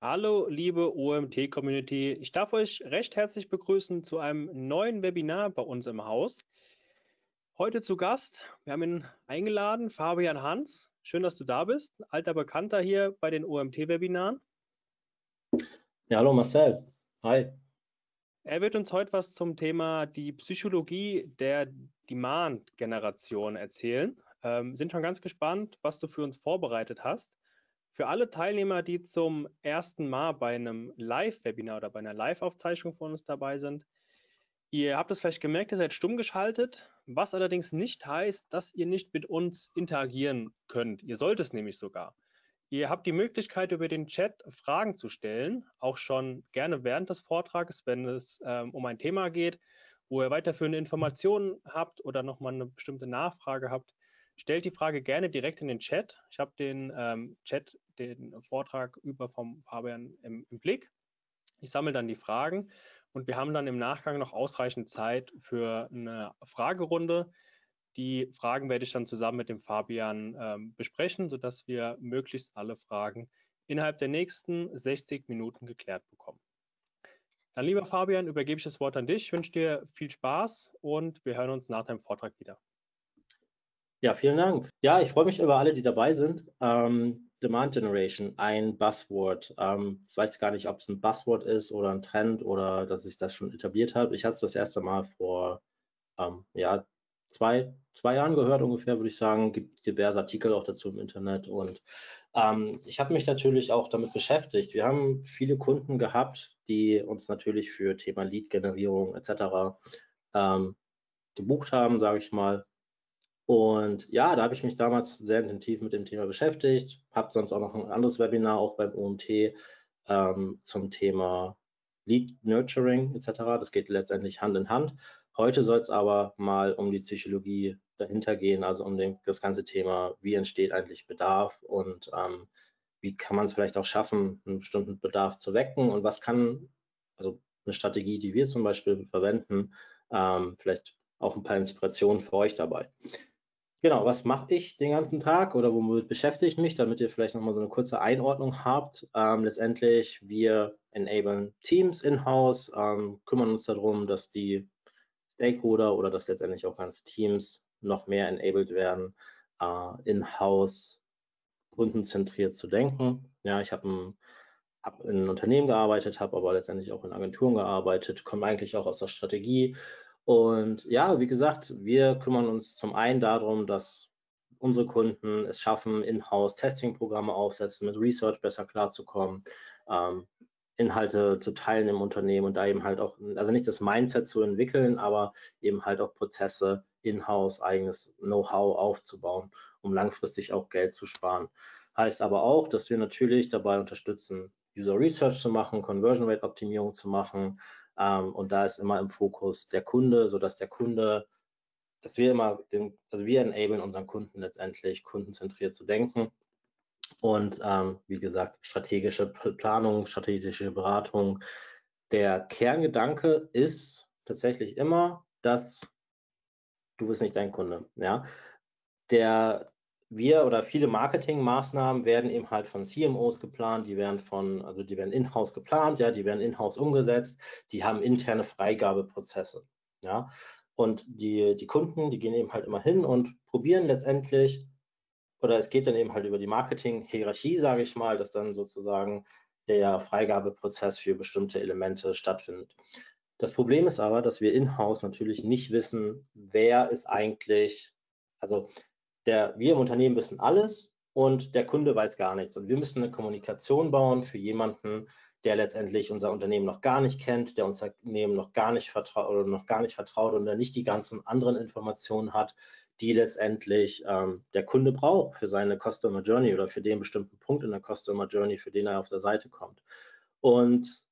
Hallo, liebe OMT-Community. Ich darf euch recht herzlich begrüßen zu einem neuen Webinar bei uns im Haus. Heute zu Gast, wir haben ihn eingeladen, Fabian Hans. Schön, dass du da bist. Alter Bekannter hier bei den OMT-Webinaren. Ja, hallo Marcel. Hi. Er wird uns heute was zum Thema die Psychologie der Demand-Generation erzählen. Ähm, sind schon ganz gespannt, was du für uns vorbereitet hast. Für alle Teilnehmer, die zum ersten Mal bei einem Live-Webinar oder bei einer Live-Aufzeichnung von uns dabei sind, ihr habt es vielleicht gemerkt, ihr seid stumm geschaltet, was allerdings nicht heißt, dass ihr nicht mit uns interagieren könnt. Ihr sollt es nämlich sogar. Ihr habt die Möglichkeit, über den Chat Fragen zu stellen, auch schon gerne während des Vortrages, wenn es ähm, um ein Thema geht, wo ihr weiterführende Informationen habt oder nochmal eine bestimmte Nachfrage habt stellt die Frage gerne direkt in den Chat. Ich habe den ähm, Chat, den Vortrag über vom Fabian im, im Blick. Ich sammle dann die Fragen und wir haben dann im Nachgang noch ausreichend Zeit für eine Fragerunde. Die Fragen werde ich dann zusammen mit dem Fabian ähm, besprechen, sodass wir möglichst alle Fragen innerhalb der nächsten 60 Minuten geklärt bekommen. Dann, lieber Fabian, übergebe ich das Wort an dich. Ich wünsche dir viel Spaß und wir hören uns nach deinem Vortrag wieder. Ja, vielen Dank. Ja, ich freue mich über alle, die dabei sind. Ähm, Demand Generation, ein Buzzword. Ähm, ich weiß gar nicht, ob es ein Buzzword ist oder ein Trend oder dass ich das schon etabliert habe. Ich hatte es das erste Mal vor ähm, ja, zwei, zwei Jahren gehört ungefähr, würde ich sagen. Gibt diverse Artikel auch dazu im Internet. Und ähm, ich habe mich natürlich auch damit beschäftigt. Wir haben viele Kunden gehabt, die uns natürlich für Thema Lead-Generierung etc. Ähm, gebucht haben, sage ich mal. Und ja, da habe ich mich damals sehr intensiv mit dem Thema beschäftigt, habe sonst auch noch ein anderes Webinar auch beim OMT ähm, zum Thema Lead Nurturing etc. Das geht letztendlich Hand in Hand. Heute soll es aber mal um die Psychologie dahinter gehen, also um den, das ganze Thema, wie entsteht eigentlich Bedarf und ähm, wie kann man es vielleicht auch schaffen, einen bestimmten Bedarf zu wecken und was kann, also eine Strategie, die wir zum Beispiel verwenden, ähm, vielleicht auch ein paar Inspirationen für euch dabei. Genau, was mache ich den ganzen Tag oder womit beschäftige ich mich, damit ihr vielleicht nochmal so eine kurze Einordnung habt. Ähm, letztendlich, wir enablen Teams in-house, ähm, kümmern uns darum, dass die Stakeholder oder dass letztendlich auch ganze Teams noch mehr enabled werden, äh, in-house kundenzentriert zu denken. Ja, ich habe hab in einem Unternehmen gearbeitet, habe aber letztendlich auch in Agenturen gearbeitet, komme eigentlich auch aus der Strategie und ja, wie gesagt, wir kümmern uns zum einen darum, dass unsere Kunden es schaffen, In-house-Testing-Programme aufsetzen, mit Research besser klarzukommen, ähm, Inhalte zu teilen im Unternehmen und da eben halt auch, also nicht das Mindset zu entwickeln, aber eben halt auch Prozesse in-house, eigenes Know-how aufzubauen, um langfristig auch Geld zu sparen. Heißt aber auch, dass wir natürlich dabei unterstützen, User Research zu machen, Conversion Rate Optimierung zu machen, ähm, und da ist immer im Fokus der Kunde, sodass der Kunde, dass wir immer, den, also wir enablen unseren Kunden letztendlich, kundenzentriert zu denken. Und ähm, wie gesagt, strategische Planung, strategische Beratung. Der Kerngedanke ist tatsächlich immer, dass du bist nicht dein Kunde. Ja? Der, wir oder viele Marketingmaßnahmen werden eben halt von CMOs geplant, die werden von, also die werden in-house geplant, ja, die werden in-house umgesetzt, die haben interne Freigabeprozesse, ja. Und die, die Kunden, die gehen eben halt immer hin und probieren letztendlich, oder es geht dann eben halt über die Marketing-Hierarchie, sage ich mal, dass dann sozusagen der Freigabeprozess für bestimmte Elemente stattfindet. Das Problem ist aber, dass wir in-house natürlich nicht wissen, wer ist eigentlich, also der, wir im Unternehmen wissen alles und der Kunde weiß gar nichts. Und wir müssen eine Kommunikation bauen für jemanden, der letztendlich unser Unternehmen noch gar nicht kennt, der unser Unternehmen noch gar nicht vertraut oder noch gar nicht vertraut und der nicht die ganzen anderen Informationen hat, die letztendlich ähm, der Kunde braucht für seine Customer Journey oder für den bestimmten Punkt in der Customer Journey, für den er auf der Seite kommt. Und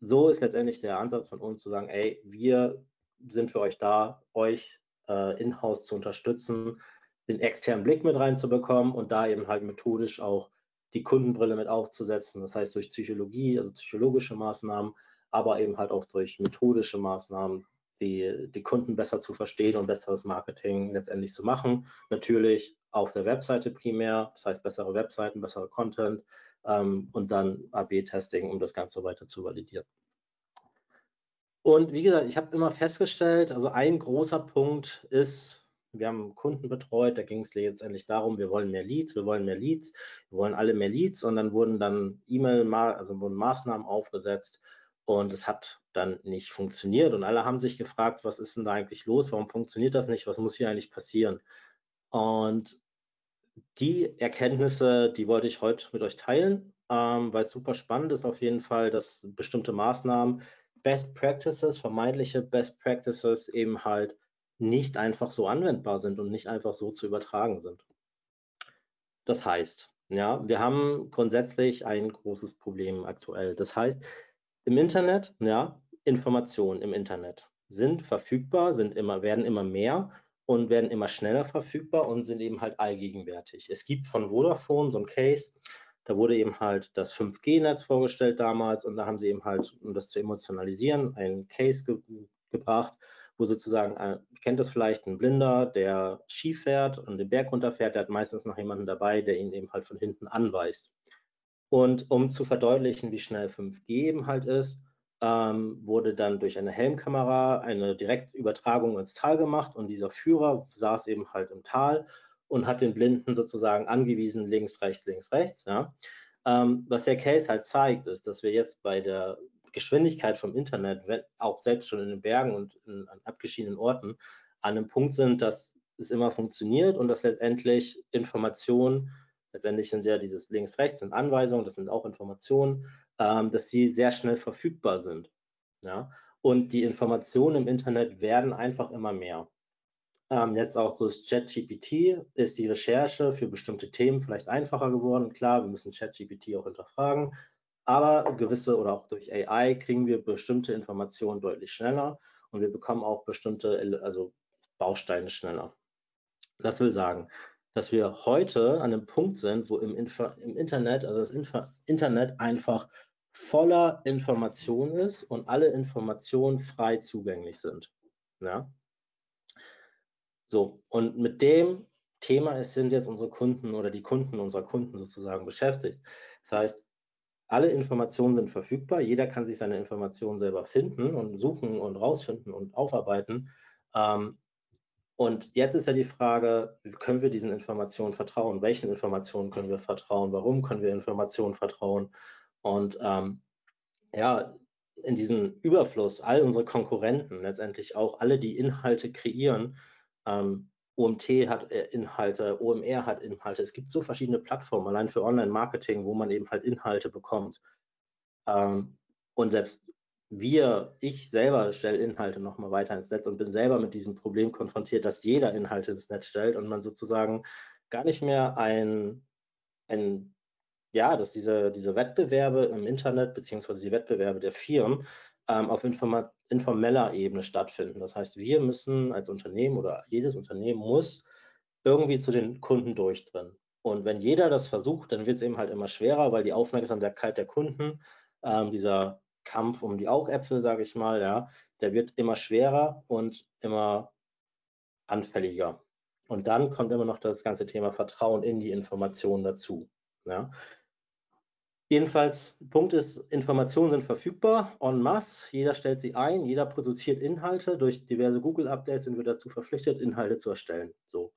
so ist letztendlich der Ansatz von uns zu sagen, ey, wir sind für euch da, euch äh, in-house zu unterstützen, den externen Blick mit reinzubekommen und da eben halt methodisch auch die Kundenbrille mit aufzusetzen. Das heißt durch Psychologie, also psychologische Maßnahmen, aber eben halt auch durch methodische Maßnahmen die, die Kunden besser zu verstehen und besseres Marketing letztendlich zu machen. Natürlich auf der Webseite primär, das heißt bessere Webseiten, bessere Content ähm, und dann AB-Testing, um das Ganze weiter zu validieren. Und wie gesagt, ich habe immer festgestellt, also ein großer Punkt ist, wir haben Kunden betreut, da ging es letztendlich darum, wir wollen mehr Leads, wir wollen mehr Leads, wir wollen alle mehr Leads und dann wurden dann E-Mail, also wurden Maßnahmen aufgesetzt und es hat dann nicht funktioniert und alle haben sich gefragt, was ist denn da eigentlich los, warum funktioniert das nicht, was muss hier eigentlich passieren? Und die Erkenntnisse, die wollte ich heute mit euch teilen, ähm, weil es super spannend ist auf jeden Fall, dass bestimmte Maßnahmen, Best Practices, vermeintliche Best Practices eben halt nicht einfach so anwendbar sind und nicht einfach so zu übertragen sind. Das heißt, ja, wir haben grundsätzlich ein großes Problem aktuell. Das heißt, im Internet, ja, Informationen im Internet sind verfügbar, sind immer, werden immer mehr und werden immer schneller verfügbar und sind eben halt allgegenwärtig. Es gibt von Vodafone so ein Case, da wurde eben halt das 5G-Netz vorgestellt damals und da haben sie eben halt, um das zu emotionalisieren, einen Case ge gebracht, wo sozusagen, äh, kennt das vielleicht, ein Blinder, der Ski fährt und den Berg runterfährt, der hat meistens noch jemanden dabei, der ihn eben halt von hinten anweist. Und um zu verdeutlichen, wie schnell 5G eben halt ist, ähm, wurde dann durch eine Helmkamera eine Direktübertragung ins Tal gemacht und dieser Führer saß eben halt im Tal und hat den Blinden sozusagen angewiesen, links, rechts, links, rechts. Ja. Ähm, was der Case halt zeigt, ist, dass wir jetzt bei der Geschwindigkeit vom Internet, wenn, auch selbst schon in den Bergen und in, an abgeschiedenen Orten, an einem Punkt sind, dass es immer funktioniert und dass letztendlich Informationen, letztendlich sind ja dieses links, rechts sind Anweisungen, das sind auch Informationen, ähm, dass sie sehr schnell verfügbar sind. Ja? Und die Informationen im Internet werden einfach immer mehr. Ähm, jetzt auch so ist ChatGPT, ist die Recherche für bestimmte Themen vielleicht einfacher geworden. Klar, wir müssen ChatGPT auch hinterfragen, aber gewisse oder auch durch AI kriegen wir bestimmte Informationen deutlich schneller und wir bekommen auch bestimmte also Bausteine schneller. Das will sagen, dass wir heute an einem Punkt sind, wo im, Info im Internet, also das Info Internet einfach voller Information ist und alle Informationen frei zugänglich sind. Ja? So, und mit dem Thema sind jetzt unsere Kunden oder die Kunden unserer Kunden sozusagen beschäftigt. Das heißt, alle Informationen sind verfügbar, jeder kann sich seine Informationen selber finden und suchen und rausfinden und aufarbeiten. Ähm, und jetzt ist ja die Frage, können wir diesen Informationen vertrauen? Welchen Informationen können wir vertrauen? Warum können wir Informationen vertrauen? Und ähm, ja, in diesem Überfluss, all unsere Konkurrenten, letztendlich auch alle, die Inhalte kreieren, ähm, OMT hat äh, Inhalte, OMR hat Inhalte. Es gibt so verschiedene Plattformen, allein für Online-Marketing, wo man eben halt Inhalte bekommt. Ähm, und selbst wir, ich selber stelle Inhalte nochmal weiter ins Netz und bin selber mit diesem Problem konfrontiert, dass jeder Inhalte ins Netz stellt und man sozusagen gar nicht mehr ein, ein ja, dass diese, diese Wettbewerbe im Internet beziehungsweise die Wettbewerbe der Firmen ähm, auf informeller Ebene stattfinden. Das heißt, wir müssen als Unternehmen oder jedes Unternehmen muss irgendwie zu den Kunden durchdringen. Und wenn jeder das versucht, dann wird es eben halt immer schwerer, weil die Aufmerksamkeit der Kunden, ähm, dieser Kampf um die Augäpfel, sage ich mal, ja, der wird immer schwerer und immer anfälliger. Und dann kommt immer noch das ganze Thema Vertrauen in die Informationen dazu. Ja. Jedenfalls, Punkt ist, Informationen sind verfügbar en masse. Jeder stellt sie ein, jeder produziert Inhalte. Durch diverse Google-Updates sind wir dazu verpflichtet, Inhalte zu erstellen. So.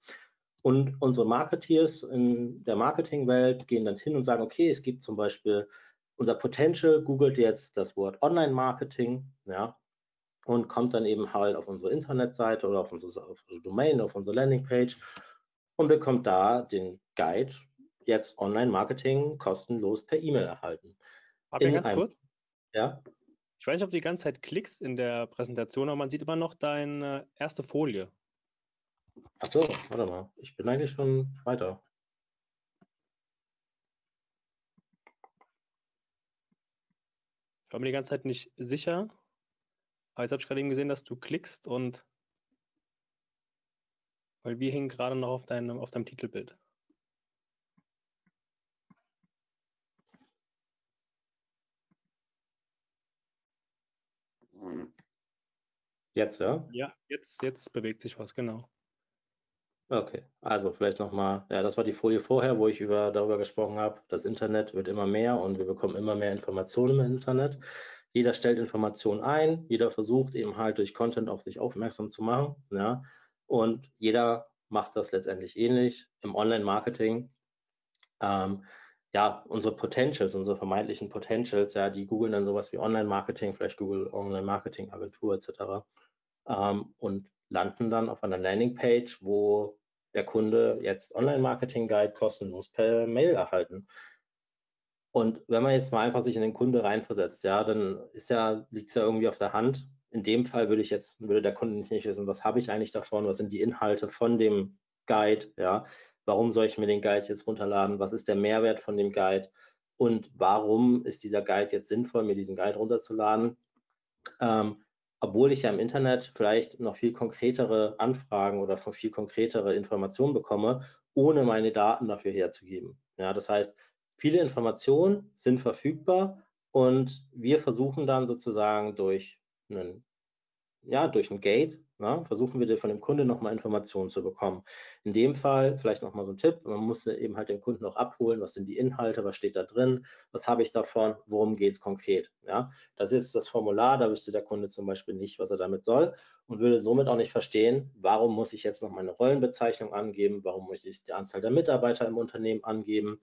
Und unsere Marketeers in der Marketingwelt gehen dann hin und sagen, okay, es gibt zum Beispiel unser Potential, googelt jetzt das Wort Online-Marketing, ja, und kommt dann eben halt auf unsere Internetseite oder auf unsere, auf unsere Domain, auf unsere Landingpage und bekommt da den Guide jetzt Online-Marketing kostenlos per E-Mail erhalten. Fabian, ganz kurz. Ja. Ich weiß nicht, ob du die ganze Zeit klickst in der Präsentation, aber man sieht immer noch deine erste Folie. Achso, warte mal. Ich bin eigentlich schon weiter. Ich war mir die ganze Zeit nicht sicher. Aber jetzt habe ich gerade eben gesehen, dass du klickst und weil wir hingen gerade noch auf deinem, auf deinem Titelbild. Jetzt, ja? Ja, jetzt, jetzt bewegt sich was, genau. Okay, also vielleicht nochmal, ja, das war die Folie vorher, wo ich über, darüber gesprochen habe, das Internet wird immer mehr und wir bekommen immer mehr Informationen im Internet. Jeder stellt Informationen ein, jeder versucht eben halt durch Content auf sich aufmerksam zu machen, ja, und jeder macht das letztendlich ähnlich im Online-Marketing. Ähm, ja, unsere Potentials, unsere vermeintlichen Potentials, ja, die googeln dann sowas wie Online-Marketing, vielleicht Google Online-Marketing-Agentur etc. Ähm, und landen dann auf einer Landingpage, wo der Kunde jetzt Online-Marketing-Guide kostenlos per Mail erhalten. Und wenn man jetzt mal einfach sich in den Kunde reinversetzt, ja, dann ist ja, liegt es ja irgendwie auf der Hand. In dem Fall würde ich jetzt, würde der Kunde nicht wissen, was habe ich eigentlich davon, was sind die Inhalte von dem Guide, ja, warum soll ich mir den Guide jetzt runterladen, was ist der Mehrwert von dem Guide und warum ist dieser Guide jetzt sinnvoll, mir diesen Guide runterzuladen. Ähm, obwohl ich ja im Internet vielleicht noch viel konkretere Anfragen oder viel konkretere Informationen bekomme, ohne meine Daten dafür herzugeben. Ja, das heißt, viele Informationen sind verfügbar und wir versuchen dann sozusagen durch einen, ja, durch ein Gate ja, versuchen wir von dem Kunden nochmal Informationen zu bekommen. In dem Fall vielleicht nochmal so ein Tipp, man muss eben halt den Kunden auch abholen, was sind die Inhalte, was steht da drin, was habe ich davon, worum geht es konkret. Ja, das ist das Formular, da wüsste der Kunde zum Beispiel nicht, was er damit soll und würde somit auch nicht verstehen, warum muss ich jetzt noch meine Rollenbezeichnung angeben, warum muss ich die Anzahl der Mitarbeiter im Unternehmen angeben,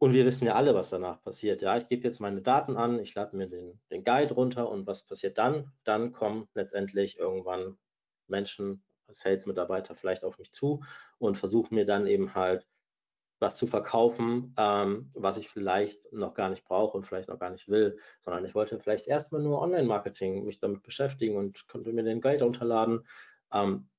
und wir wissen ja alle, was danach passiert. Ja, ich gebe jetzt meine Daten an, ich lade mir den, den Guide runter und was passiert dann? Dann kommen letztendlich irgendwann Menschen, Sales-Mitarbeiter vielleicht auf mich zu und versuchen mir dann eben halt was zu verkaufen, ähm, was ich vielleicht noch gar nicht brauche und vielleicht noch gar nicht will, sondern ich wollte vielleicht erstmal nur Online-Marketing mich damit beschäftigen und konnte mir den Guide runterladen. Ähm,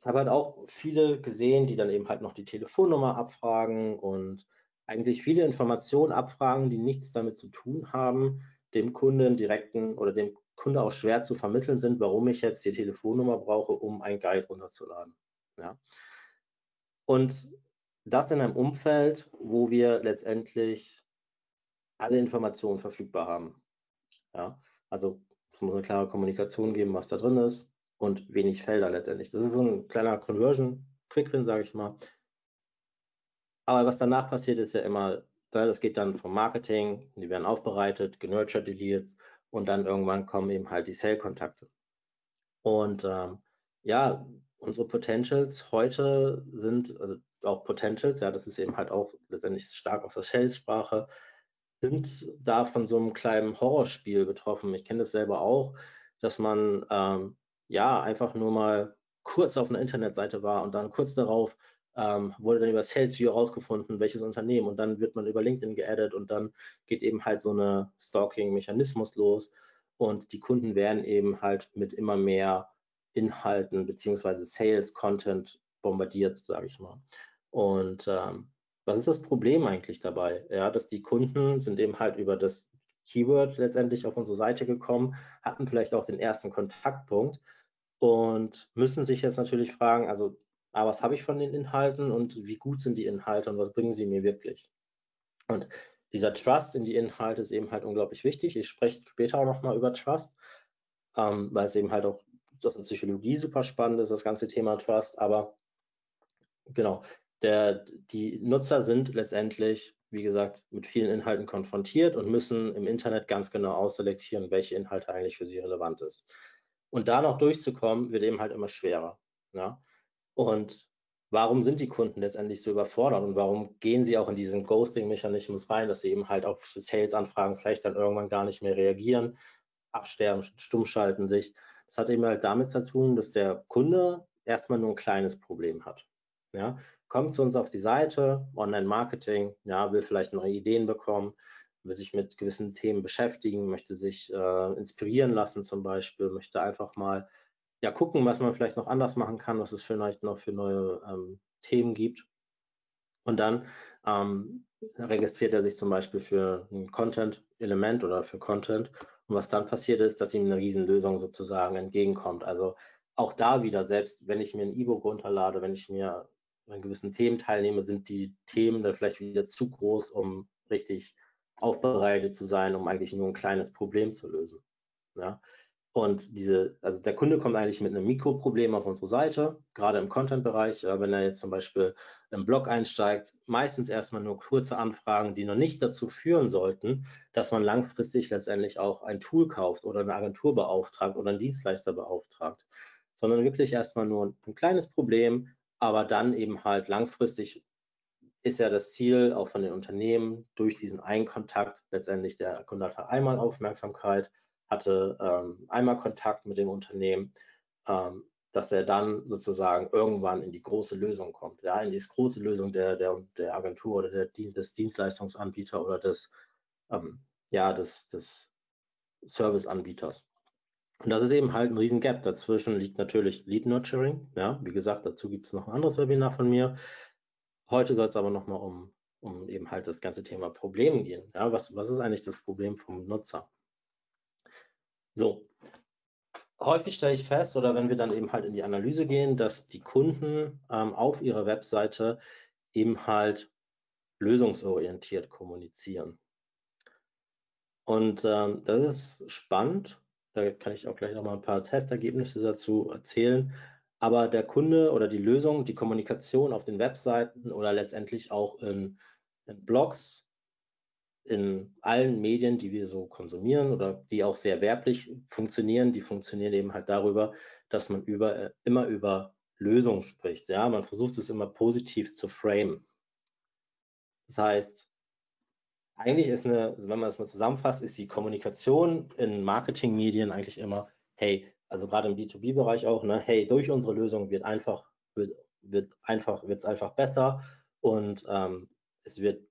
ich habe halt auch viele gesehen, die dann eben halt noch die Telefonnummer abfragen und eigentlich viele Informationen abfragen, die nichts damit zu tun haben, dem Kunden direkten oder dem Kunde auch schwer zu vermitteln sind, warum ich jetzt die Telefonnummer brauche, um ein Guide runterzuladen. Ja. Und das in einem Umfeld, wo wir letztendlich alle Informationen verfügbar haben. Ja. Also es muss eine klare Kommunikation geben, was da drin ist und wenig Felder letztendlich. Das ist so ein kleiner Conversion, Quick-Win, sage ich mal, aber was danach passiert, ist ja immer, das geht dann vom Marketing, die werden aufbereitet, genurtured, die Leads und dann irgendwann kommen eben halt die Sale-Kontakte. Und ähm, ja, unsere Potentials heute sind, also auch Potentials, ja, das ist eben halt auch letztendlich stark aus der Sales-Sprache, sind da von so einem kleinen Horrorspiel betroffen. Ich kenne das selber auch, dass man ähm, ja einfach nur mal kurz auf einer Internetseite war und dann kurz darauf ähm, wurde dann über SalesView rausgefunden, welches Unternehmen und dann wird man über LinkedIn geaddet und dann geht eben halt so eine Stalking-Mechanismus los und die Kunden werden eben halt mit immer mehr Inhalten beziehungsweise Sales-Content bombardiert, sage ich mal. Und ähm, was ist das Problem eigentlich dabei? Ja, dass die Kunden sind eben halt über das Keyword letztendlich auf unsere Seite gekommen, hatten vielleicht auch den ersten Kontaktpunkt und müssen sich jetzt natürlich fragen, also aber was habe ich von den Inhalten und wie gut sind die Inhalte und was bringen sie mir wirklich? Und dieser Trust in die Inhalte ist eben halt unglaublich wichtig. Ich spreche später auch nochmal über Trust, ähm, weil es eben halt auch aus der Psychologie super spannend ist, das ganze Thema Trust. Aber genau, der, die Nutzer sind letztendlich, wie gesagt, mit vielen Inhalten konfrontiert und müssen im Internet ganz genau ausselektieren, welche Inhalte eigentlich für sie relevant ist. Und da noch durchzukommen, wird eben halt immer schwerer. Ja? Und warum sind die Kunden letztendlich so überfordert und warum gehen sie auch in diesen Ghosting-Mechanismus rein, dass sie eben halt auf Sales-Anfragen vielleicht dann irgendwann gar nicht mehr reagieren, absterben, stumm schalten sich. Das hat eben halt damit zu tun, dass der Kunde erstmal nur ein kleines Problem hat. Ja, kommt zu uns auf die Seite, Online-Marketing, ja, will vielleicht neue Ideen bekommen, will sich mit gewissen Themen beschäftigen, möchte sich äh, inspirieren lassen zum Beispiel, möchte einfach mal ja, gucken, was man vielleicht noch anders machen kann, was es vielleicht noch für neue ähm, Themen gibt. Und dann ähm, registriert er sich zum Beispiel für ein Content-Element oder für Content. Und was dann passiert ist, dass ihm eine Riesenlösung sozusagen entgegenkommt. Also auch da wieder, selbst wenn ich mir ein E-Book runterlade, wenn ich mir an gewissen Themen teilnehme, sind die Themen dann vielleicht wieder zu groß, um richtig aufbereitet zu sein, um eigentlich nur ein kleines Problem zu lösen. Ja? Und diese, also der Kunde kommt eigentlich mit einem Mikroproblem auf unsere Seite, gerade im Content-Bereich, wenn er jetzt zum Beispiel im Blog einsteigt, meistens erstmal nur kurze Anfragen, die noch nicht dazu führen sollten, dass man langfristig letztendlich auch ein Tool kauft oder eine Agentur beauftragt oder einen Dienstleister beauftragt, sondern wirklich erstmal nur ein kleines Problem, aber dann eben halt langfristig ist ja das Ziel auch von den Unternehmen durch diesen einen Kontakt letztendlich der Kunde hat einmal Aufmerksamkeit, hatte ähm, einmal Kontakt mit dem Unternehmen, ähm, dass er dann sozusagen irgendwann in die große Lösung kommt, ja, in die große Lösung der, der, der Agentur oder der, des Dienstleistungsanbieters oder des, ähm, ja, des, des Serviceanbieters. Und das ist eben halt ein riesen Gap. Dazwischen liegt natürlich Lead Nurturing. Ja, wie gesagt, dazu gibt es noch ein anderes Webinar von mir. Heute soll es aber nochmal um, um eben halt das ganze Thema Problem gehen. Ja, was, was ist eigentlich das Problem vom Nutzer? So, häufig stelle ich fest, oder wenn wir dann eben halt in die Analyse gehen, dass die Kunden ähm, auf ihrer Webseite eben halt lösungsorientiert kommunizieren. Und ähm, das ist spannend. Da kann ich auch gleich noch mal ein paar Testergebnisse dazu erzählen. Aber der Kunde oder die Lösung, die Kommunikation auf den Webseiten oder letztendlich auch in, in Blogs in allen Medien, die wir so konsumieren oder die auch sehr werblich funktionieren, die funktionieren eben halt darüber, dass man über, äh, immer über Lösungen spricht. Ja, man versucht es immer positiv zu framen. Das heißt, eigentlich ist eine, wenn man das mal zusammenfasst, ist die Kommunikation in Marketingmedien eigentlich immer, hey, also gerade im B2B-Bereich auch, ne, hey, durch unsere Lösung wird einfach, wird, wird einfach, wird es einfach besser und ähm, es wird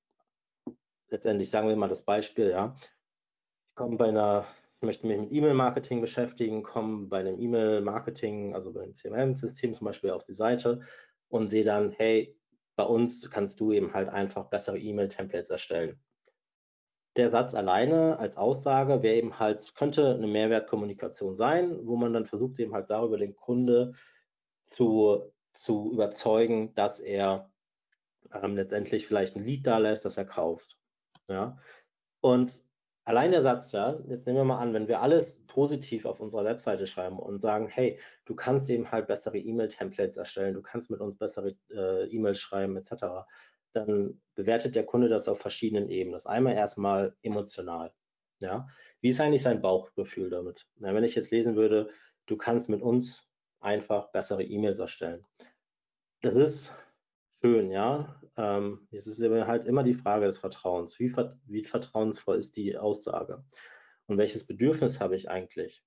letztendlich sagen wir mal das Beispiel, ja, ich komme bei einer, ich möchte mich mit E-Mail-Marketing beschäftigen, komme bei einem E-Mail-Marketing, also bei einem CMM-System zum Beispiel auf die Seite und sehe dann, hey, bei uns kannst du eben halt einfach bessere E-Mail-Templates erstellen. Der Satz alleine als Aussage wäre eben halt, könnte eine Mehrwertkommunikation sein, wo man dann versucht eben halt darüber den Kunde zu, zu überzeugen, dass er ähm, letztendlich vielleicht ein Lied da lässt, das er kauft. Ja? Und allein der Satz, ja, jetzt nehmen wir mal an, wenn wir alles positiv auf unserer Webseite schreiben und sagen, hey, du kannst eben halt bessere E-Mail-Templates erstellen, du kannst mit uns bessere äh, E-Mails schreiben, etc., dann bewertet der Kunde das auf verschiedenen Ebenen. Das einmal erstmal emotional. Ja? Wie ist eigentlich sein Bauchgefühl damit? Na, wenn ich jetzt lesen würde, du kannst mit uns einfach bessere E-Mails erstellen. Das ist schön, ja. Ähm, es ist halt immer die Frage des Vertrauens. Wie, wie vertrauensvoll ist die Aussage? Und welches Bedürfnis habe ich eigentlich?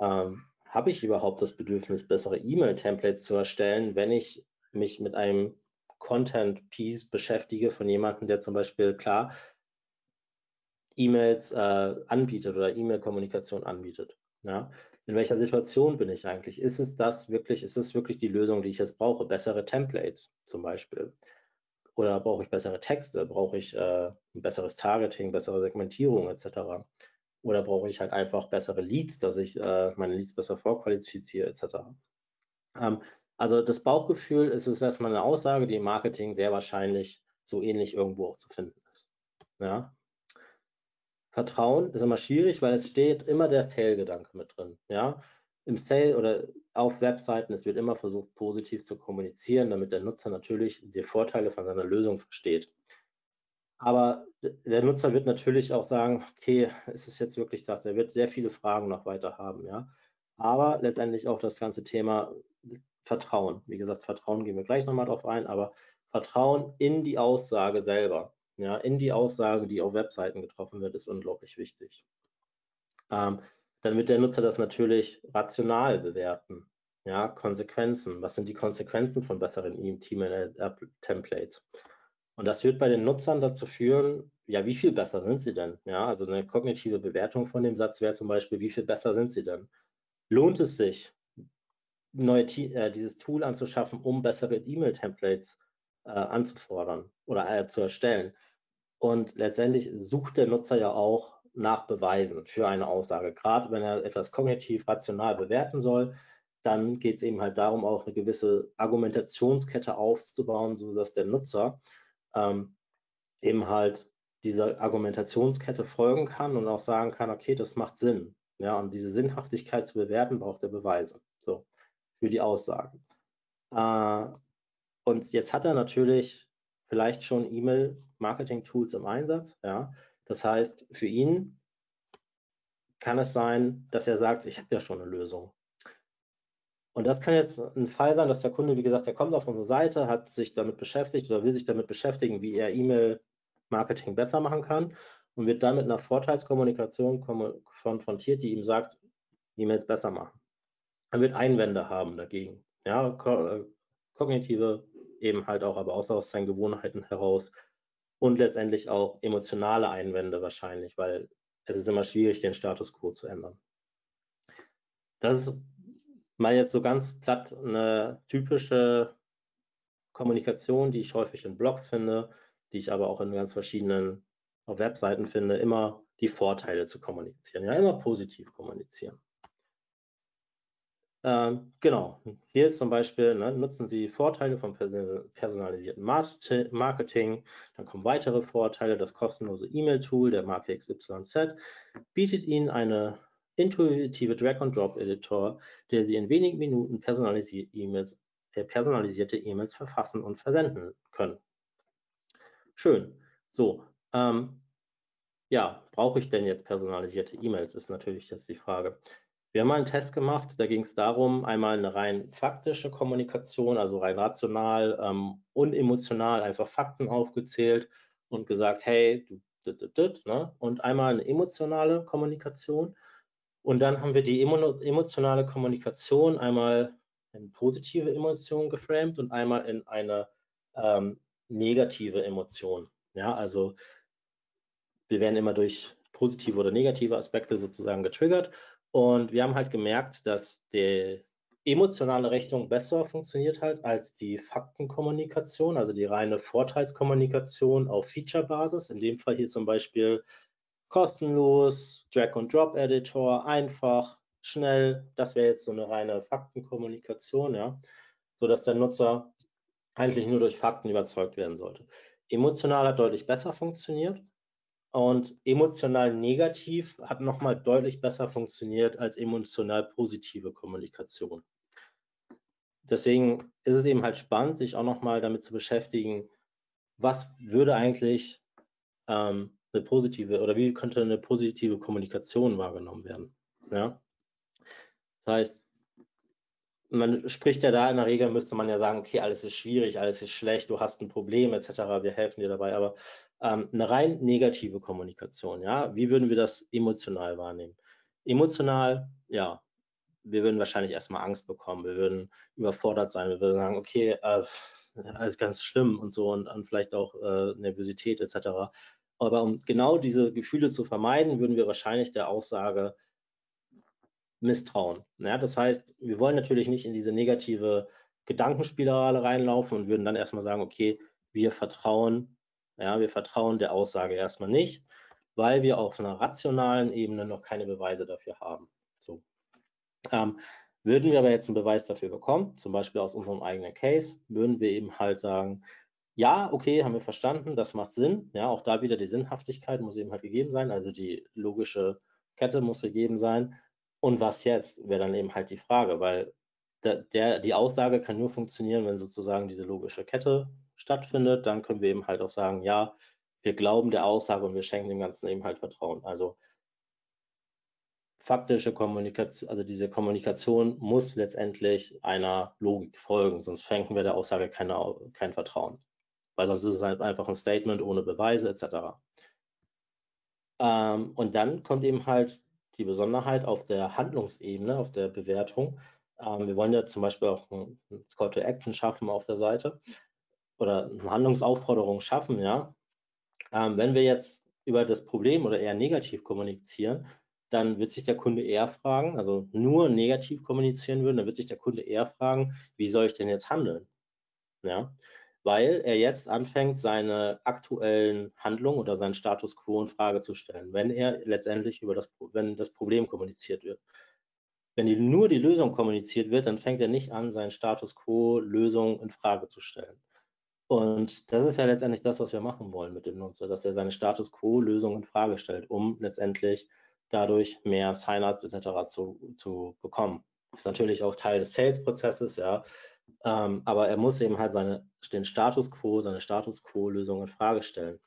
Ähm, habe ich überhaupt das Bedürfnis, bessere E-Mail-Templates zu erstellen, wenn ich mich mit einem Content-Piece beschäftige von jemandem, der zum Beispiel klar E-Mails äh, anbietet oder E-Mail-Kommunikation anbietet? Ja? In welcher Situation bin ich eigentlich? Ist es das wirklich, ist es wirklich die Lösung, die ich jetzt brauche? Bessere Templates zum Beispiel. Oder brauche ich bessere Texte? Brauche ich äh, ein besseres Targeting, bessere Segmentierung etc.? Oder brauche ich halt einfach bessere Leads, dass ich äh, meine Leads besser vorqualifiziere etc.? Ähm, also das Bauchgefühl ist es erstmal eine Aussage, die im Marketing sehr wahrscheinlich so ähnlich irgendwo auch zu finden ist. Ja, Vertrauen ist immer schwierig, weil es steht immer der Sale-Gedanke mit drin. Ja? Im Sale oder auf Webseiten, es wird immer versucht, positiv zu kommunizieren, damit der Nutzer natürlich die Vorteile von seiner Lösung versteht. Aber der Nutzer wird natürlich auch sagen, okay, ist es jetzt wirklich das? Er wird sehr viele Fragen noch weiter haben, ja. Aber letztendlich auch das ganze Thema Vertrauen. Wie gesagt, Vertrauen gehen wir gleich nochmal drauf ein, aber Vertrauen in die Aussage selber ja, in die Aussage, die auf Webseiten getroffen wird, ist unglaublich wichtig. Ähm, dann wird der Nutzer das natürlich rational bewerten. Ja, Konsequenzen. Was sind die Konsequenzen von besseren E-Mail-Templates? Und das wird bei den Nutzern dazu führen, ja, wie viel besser sind sie denn? Ja, also eine kognitive Bewertung von dem Satz wäre zum Beispiel, wie viel besser sind sie denn? Lohnt es sich, neue, äh, dieses Tool anzuschaffen, um bessere E-Mail-Templates äh, anzufordern oder äh, zu erstellen? Und letztendlich sucht der Nutzer ja auch nach Beweisen für eine Aussage. Gerade wenn er etwas kognitiv rational bewerten soll, dann geht es eben halt darum, auch eine gewisse Argumentationskette aufzubauen, sodass der Nutzer ähm, eben halt dieser Argumentationskette folgen kann und auch sagen kann, okay, das macht Sinn. Ja, um diese Sinnhaftigkeit zu bewerten, braucht er Beweise. So, für die Aussagen. Äh, und jetzt hat er natürlich vielleicht schon E-Mail-Marketing-Tools im Einsatz. Ja, das heißt, für ihn kann es sein, dass er sagt, ich habe ja schon eine Lösung. Und das kann jetzt ein Fall sein, dass der Kunde, wie gesagt, der kommt auf unsere Seite, hat sich damit beschäftigt oder will sich damit beschäftigen, wie er E-Mail-Marketing besser machen kann und wird dann mit einer Vorteilskommunikation konfrontiert, die ihm sagt, E-Mails besser machen. Er wird Einwände haben dagegen. Ja, äh, kognitive eben halt auch, aber auch aus seinen Gewohnheiten heraus und letztendlich auch emotionale Einwände wahrscheinlich, weil es ist immer schwierig, den Status quo zu ändern. Das ist mal jetzt so ganz platt eine typische Kommunikation, die ich häufig in Blogs finde, die ich aber auch in ganz verschiedenen Webseiten finde, immer die Vorteile zu kommunizieren. Ja, immer positiv kommunizieren. Ähm, genau, hier zum Beispiel, ne, nutzen Sie Vorteile vom personalisierten Marketing, dann kommen weitere Vorteile, das kostenlose E-Mail-Tool der Marke XYZ bietet Ihnen eine intuitive Drag-and-Drop-Editor, der Sie in wenigen Minuten personalisierte E-Mails äh, personalisierte E-Mails verfassen und versenden können. Schön. So, ähm, ja, brauche ich denn jetzt personalisierte E-Mails, ist natürlich jetzt die Frage. Wir haben mal einen Test gemacht, da ging es darum, einmal eine rein faktische Kommunikation, also rein rational ähm, und emotional, einfach Fakten aufgezählt und gesagt, hey, du, dit, dit, dit, ne? und einmal eine emotionale Kommunikation. Und dann haben wir die emotionale Kommunikation einmal in positive Emotionen geframed und einmal in eine ähm, negative Emotion. Ja, also wir werden immer durch positive oder negative Aspekte sozusagen getriggert und wir haben halt gemerkt, dass die emotionale Rechnung besser funktioniert hat als die Faktenkommunikation, also die reine Vorteilskommunikation auf Feature-Basis. In dem Fall hier zum Beispiel kostenlos, Drag-and-Drop-Editor, einfach, schnell. Das wäre jetzt so eine reine Faktenkommunikation, ja, sodass der Nutzer eigentlich nur durch Fakten überzeugt werden sollte. Emotional hat deutlich besser funktioniert. Und emotional negativ hat nochmal deutlich besser funktioniert als emotional positive Kommunikation. Deswegen ist es eben halt spannend, sich auch nochmal damit zu beschäftigen, was würde eigentlich ähm, eine positive oder wie könnte eine positive Kommunikation wahrgenommen werden. Ja? Das heißt, man spricht ja da in der Regel, müsste man ja sagen, okay, alles ist schwierig, alles ist schlecht, du hast ein Problem etc., wir helfen dir dabei, aber ähm, eine rein negative Kommunikation. Ja, wie würden wir das emotional wahrnehmen? Emotional, ja, wir würden wahrscheinlich erstmal Angst bekommen, wir würden überfordert sein, wir würden sagen, okay, äh, alles ganz schlimm und so und, und vielleicht auch äh, Nervosität etc. Aber um genau diese Gefühle zu vermeiden, würden wir wahrscheinlich der Aussage misstrauen. Ja, das heißt, wir wollen natürlich nicht in diese negative Gedankenspirale reinlaufen und würden dann erstmal sagen, okay, wir vertrauen ja, wir vertrauen der Aussage erstmal nicht, weil wir auf einer rationalen Ebene noch keine Beweise dafür haben. So. Ähm, würden wir aber jetzt einen Beweis dafür bekommen, zum Beispiel aus unserem eigenen Case, würden wir eben halt sagen, ja, okay, haben wir verstanden, das macht Sinn. Ja, auch da wieder die Sinnhaftigkeit muss eben halt gegeben sein, also die logische Kette muss gegeben sein. Und was jetzt, wäre dann eben halt die Frage, weil der, der, die Aussage kann nur funktionieren, wenn sozusagen diese logische Kette stattfindet, dann können wir eben halt auch sagen, ja, wir glauben der Aussage und wir schenken dem Ganzen eben halt Vertrauen. Also faktische Kommunikation, also diese Kommunikation muss letztendlich einer Logik folgen, sonst schenken wir der Aussage keine, kein Vertrauen. Weil sonst ist es halt einfach ein Statement ohne Beweise etc. Ähm, und dann kommt eben halt die Besonderheit auf der Handlungsebene, auf der Bewertung. Ähm, wir wollen ja zum Beispiel auch ein, ein Call to Action schaffen auf der Seite oder eine Handlungsaufforderung schaffen, ja, ähm, wenn wir jetzt über das Problem oder eher negativ kommunizieren, dann wird sich der Kunde eher fragen, also nur negativ kommunizieren würden, dann wird sich der Kunde eher fragen, wie soll ich denn jetzt handeln? Ja, weil er jetzt anfängt, seine aktuellen Handlungen oder seinen Status quo in Frage zu stellen, wenn er letztendlich über das, wenn das Problem kommuniziert wird. Wenn die, nur die Lösung kommuniziert wird, dann fängt er nicht an, seinen Status quo Lösung in Frage zu stellen. Und das ist ja letztendlich das, was wir machen wollen mit dem Nutzer, dass er seine Status Quo-Lösung in Frage stellt, um letztendlich dadurch mehr Sign-ups etc. Zu, zu bekommen. Ist natürlich auch Teil des Sales-Prozesses, ja. Ähm, aber er muss eben halt seine, den Status quo, seine Status quo-Lösung in Frage stellen.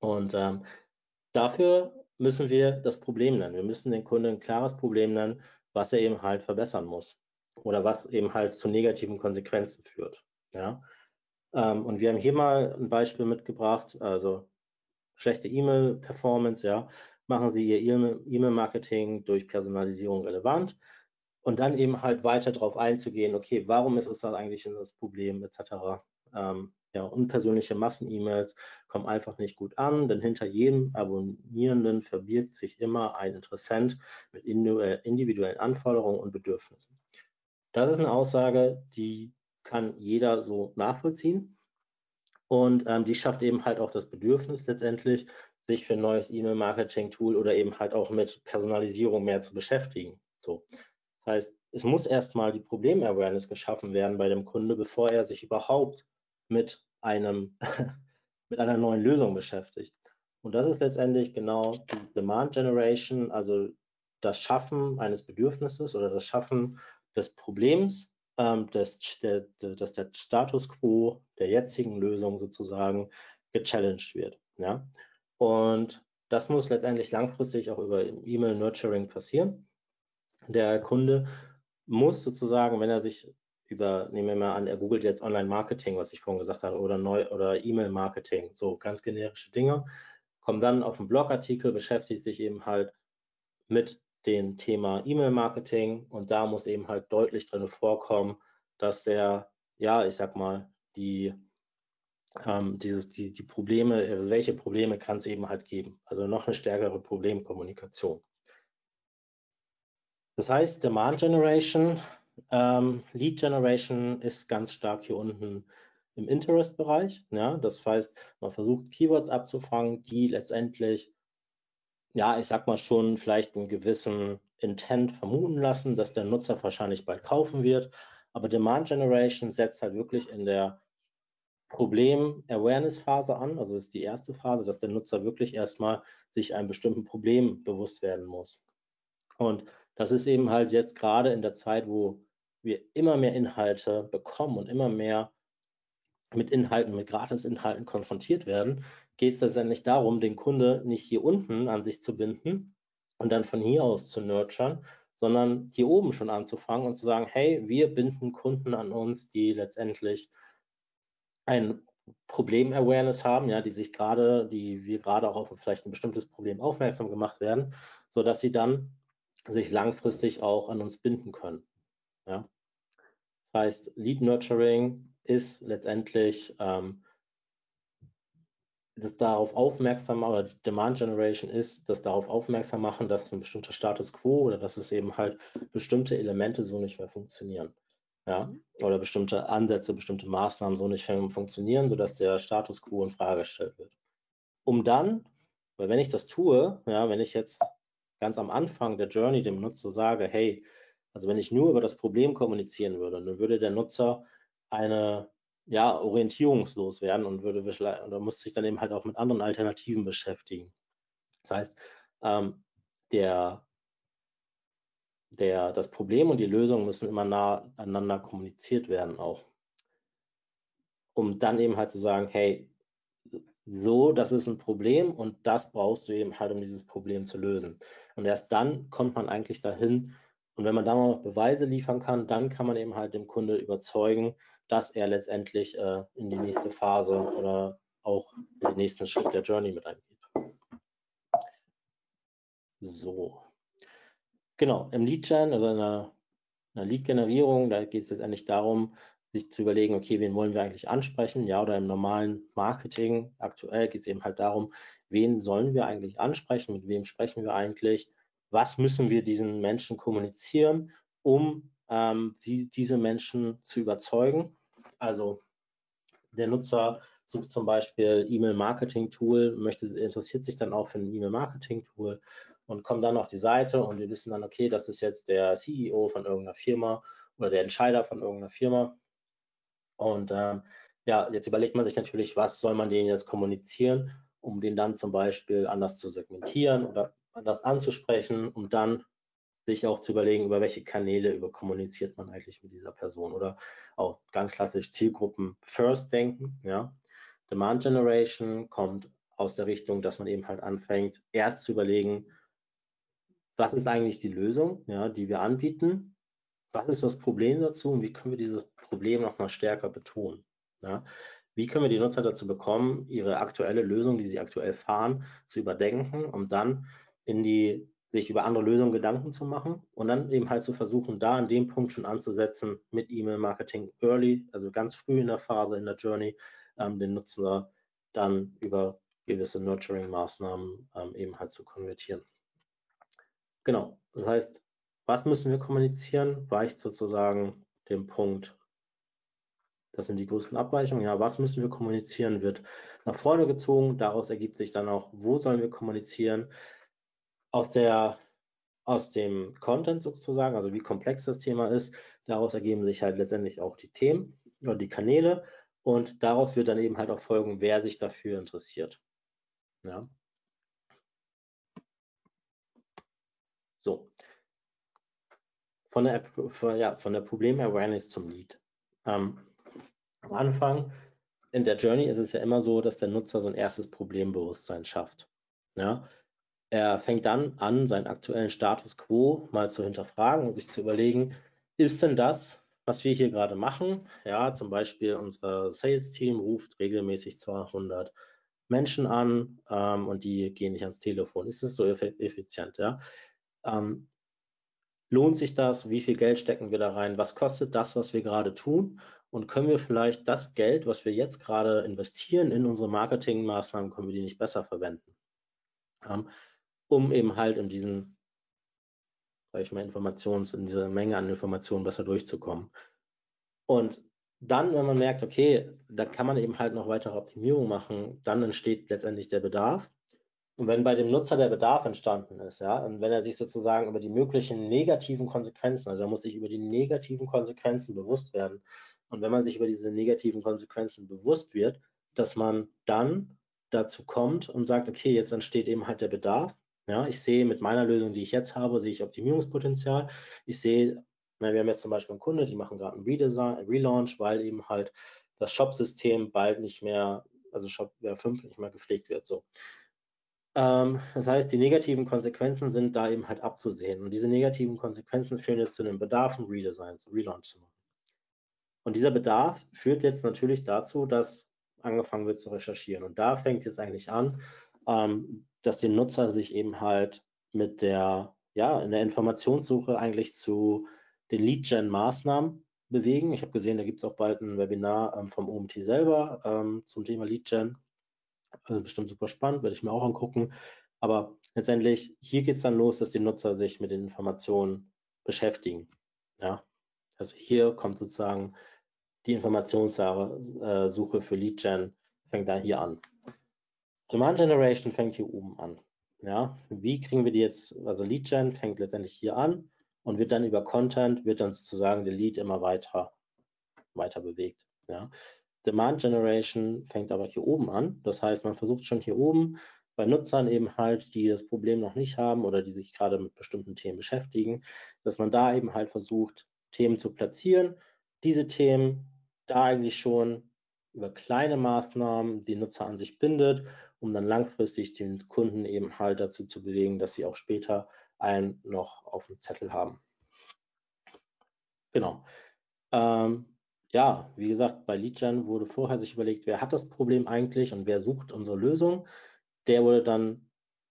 Und ähm, dafür müssen wir das Problem nennen. Wir müssen den Kunden ein klares Problem nennen, was er eben halt verbessern muss oder was eben halt zu negativen Konsequenzen führt. Ja? Ähm, und wir haben hier mal ein Beispiel mitgebracht, also schlechte E-Mail-Performance, ja, machen Sie Ihr E-Mail-Marketing durch Personalisierung relevant und dann eben halt weiter darauf einzugehen, okay, warum ist es dann eigentlich das Problem etc. Ähm, ja, unpersönliche Massen-E-Mails kommen einfach nicht gut an, denn hinter jedem Abonnierenden verbirgt sich immer ein Interessent mit individuellen Anforderungen und Bedürfnissen. Das ist eine Aussage, die kann jeder so nachvollziehen und ähm, die schafft eben halt auch das Bedürfnis letztendlich, sich für ein neues E-Mail-Marketing-Tool oder eben halt auch mit Personalisierung mehr zu beschäftigen. So. Das heißt, es muss erstmal die Problem-Awareness geschaffen werden bei dem Kunde, bevor er sich überhaupt mit einem, mit einer neuen Lösung beschäftigt. Und das ist letztendlich genau die Demand Generation, also das Schaffen eines Bedürfnisses oder das Schaffen des Problems, ähm, des, der, dass der Status quo der jetzigen Lösung sozusagen gechallenged wird. Ja? Und das muss letztendlich langfristig auch über E-Mail-Nurturing passieren. Der Kunde muss sozusagen, wenn er sich über, nehmen wir mal an, er googelt jetzt Online-Marketing, was ich vorhin gesagt habe, oder neu oder E-Mail-Marketing, so ganz generische Dinge, kommt dann auf einen Blogartikel, beschäftigt sich eben halt mit dem Thema E-Mail-Marketing und da muss eben halt deutlich drin vorkommen, dass der, ja, ich sag mal, die ähm, dieses, die, die Probleme, welche Probleme kann es eben halt geben? Also noch eine stärkere Problemkommunikation. Das heißt, Demand Generation, ähm, Lead Generation ist ganz stark hier unten im Interest-Bereich. Ja? Das heißt, man versucht Keywords abzufangen, die letztendlich, ja, ich sag mal schon, vielleicht einen gewissen Intent vermuten lassen, dass der Nutzer wahrscheinlich bald kaufen wird. Aber Demand Generation setzt halt wirklich in der Problem-Awareness-Phase an. Also das ist die erste Phase, dass der Nutzer wirklich erstmal sich einem bestimmten Problem bewusst werden muss. Und das ist eben halt jetzt gerade in der Zeit, wo wir immer mehr Inhalte bekommen und immer mehr mit Inhalten, mit Gratis-Inhalten konfrontiert werden, geht es letztendlich darum, den Kunde nicht hier unten an sich zu binden und dann von hier aus zu nurturen, sondern hier oben schon anzufangen und zu sagen, hey, wir binden Kunden an uns, die letztendlich ein Problem-Awareness haben, ja, die sich gerade, die wir gerade auch auf vielleicht ein bestimmtes Problem aufmerksam gemacht werden, sodass sie dann sich langfristig auch an uns binden können. Ja. Heißt, Lead Nurturing ist letztendlich ähm, das darauf aufmerksam machen, oder Demand Generation ist, das darauf aufmerksam machen, dass ein bestimmter Status quo oder dass es eben halt bestimmte Elemente so nicht mehr funktionieren ja, oder bestimmte Ansätze, bestimmte Maßnahmen so nicht funktionieren, sodass der Status quo in Frage gestellt wird. Um dann, weil wenn ich das tue, ja, wenn ich jetzt ganz am Anfang der Journey dem Nutzer sage, hey, also wenn ich nur über das Problem kommunizieren würde, dann würde der Nutzer eine ja, orientierungslos werden und würde oder muss sich dann eben halt auch mit anderen Alternativen beschäftigen. Das heißt, ähm, der der, das Problem und die Lösung müssen immer nah aneinander kommuniziert werden auch. Um dann eben halt zu sagen, hey, so, das ist ein Problem und das brauchst du eben halt, um dieses Problem zu lösen. Und erst dann kommt man eigentlich dahin. Und wenn man dann noch Beweise liefern kann, dann kann man eben halt dem Kunde überzeugen, dass er letztendlich äh, in die nächste Phase oder auch den nächsten Schritt der Journey mit eingeht. So. Genau, im Lead-Gen, also in einer Lead-Generierung, da geht es letztendlich darum, sich zu überlegen, okay, wen wollen wir eigentlich ansprechen? Ja, oder im normalen Marketing aktuell geht es eben halt darum, wen sollen wir eigentlich ansprechen, mit wem sprechen wir eigentlich, was müssen wir diesen Menschen kommunizieren, um ähm, die, diese Menschen zu überzeugen. Also der Nutzer sucht zum Beispiel E-Mail-Marketing-Tool, interessiert sich dann auch für ein E-Mail-Marketing-Tool und kommen dann auf die Seite und wir wissen dann, okay, das ist jetzt der CEO von irgendeiner Firma oder der Entscheider von irgendeiner Firma. Und ähm, ja, jetzt überlegt man sich natürlich, was soll man denen jetzt kommunizieren, um den dann zum Beispiel anders zu segmentieren oder das anzusprechen, um dann sich auch zu überlegen, über welche Kanäle über kommuniziert man eigentlich mit dieser Person oder auch ganz klassisch Zielgruppen First denken. Ja. Demand Generation kommt aus der Richtung, dass man eben halt anfängt, erst zu überlegen, was ist eigentlich die Lösung, ja, die wir anbieten, was ist das Problem dazu und wie können wir dieses Problem nochmal stärker betonen. Ja. Wie können wir die Nutzer dazu bekommen, ihre aktuelle Lösung, die sie aktuell fahren, zu überdenken, um dann in die sich über andere Lösungen Gedanken zu machen und dann eben halt zu versuchen, da an dem Punkt schon anzusetzen mit E-Mail-Marketing early, also ganz früh in der Phase, in der Journey, ähm, den Nutzer dann über gewisse Nurturing-Maßnahmen ähm, eben halt zu konvertieren. Genau, das heißt, was müssen wir kommunizieren, weicht sozusagen dem Punkt, das sind die größten Abweichungen, ja, was müssen wir kommunizieren, wird nach vorne gezogen, daraus ergibt sich dann auch, wo sollen wir kommunizieren, aus, der, aus dem Content sozusagen, also wie komplex das Thema ist, daraus ergeben sich halt letztendlich auch die Themen oder die Kanäle und daraus wird dann eben halt auch folgen, wer sich dafür interessiert. Ja. So. Von der, von, ja, von der Problem-Awareness zum Lead. Ähm, am Anfang in der Journey ist es ja immer so, dass der Nutzer so ein erstes Problembewusstsein schafft. Ja, er fängt dann an, seinen aktuellen Status quo mal zu hinterfragen und sich zu überlegen, ist denn das, was wir hier gerade machen? Ja, zum Beispiel unser Sales-Team ruft regelmäßig 200 Menschen an ähm, und die gehen nicht ans Telefon. Ist es so effizient? Ja? Ähm, lohnt sich das? Wie viel Geld stecken wir da rein? Was kostet das, was wir gerade tun? Und können wir vielleicht das Geld, was wir jetzt gerade investieren in unsere Marketingmaßnahmen, können wir die nicht besser verwenden? Ähm, um eben halt in diesen, sag ich mal, Informations, in dieser Menge an Informationen besser durchzukommen. Und dann, wenn man merkt, okay, da kann man eben halt noch weitere Optimierung machen, dann entsteht letztendlich der Bedarf. Und wenn bei dem Nutzer der Bedarf entstanden ist, ja, und wenn er sich sozusagen über die möglichen negativen Konsequenzen, also er muss sich über die negativen Konsequenzen bewusst werden. Und wenn man sich über diese negativen Konsequenzen bewusst wird, dass man dann dazu kommt und sagt, okay, jetzt entsteht eben halt der Bedarf, ja, ich sehe mit meiner Lösung, die ich jetzt habe, sehe ich Optimierungspotenzial. Ich sehe, na, wir haben jetzt zum Beispiel einen Kunde, die machen gerade einen Redesign, einen Relaunch, weil eben halt das Shop-System bald nicht mehr, also Shopware 5 nicht mehr gepflegt wird. So. Ähm, das heißt, die negativen Konsequenzen sind da eben halt abzusehen. Und diese negativen Konsequenzen führen jetzt zu einem Bedarf, einen Redesign, einen Relaunch zu machen. Und dieser Bedarf führt jetzt natürlich dazu, dass angefangen wird zu recherchieren. Und da fängt jetzt eigentlich an, ähm, dass die Nutzer sich eben halt mit der, ja, in der Informationssuche eigentlich zu den Lead-Gen-Maßnahmen bewegen. Ich habe gesehen, da gibt es auch bald ein Webinar ähm, vom OMT selber ähm, zum Thema Lead-Gen. Also bestimmt super spannend, werde ich mir auch angucken. Aber letztendlich, hier geht es dann los, dass die Nutzer sich mit den Informationen beschäftigen. Ja, also hier kommt sozusagen die Informationssuche für Lead-Gen, fängt da hier an. Demand Generation fängt hier oben an. Ja, wie kriegen wir die jetzt, also Lead Gen fängt letztendlich hier an und wird dann über Content, wird dann sozusagen der Lead immer weiter, weiter bewegt. Ja. Demand Generation fängt aber hier oben an. Das heißt, man versucht schon hier oben bei Nutzern eben halt, die das Problem noch nicht haben oder die sich gerade mit bestimmten Themen beschäftigen, dass man da eben halt versucht, Themen zu platzieren. Diese Themen da eigentlich schon über kleine Maßnahmen die Nutzer an sich bindet um dann langfristig den Kunden eben halt dazu zu bewegen, dass sie auch später einen noch auf dem Zettel haben. Genau. Ähm, ja, wie gesagt, bei LeadGen wurde vorher sich überlegt, wer hat das Problem eigentlich und wer sucht unsere Lösung. Der wurde dann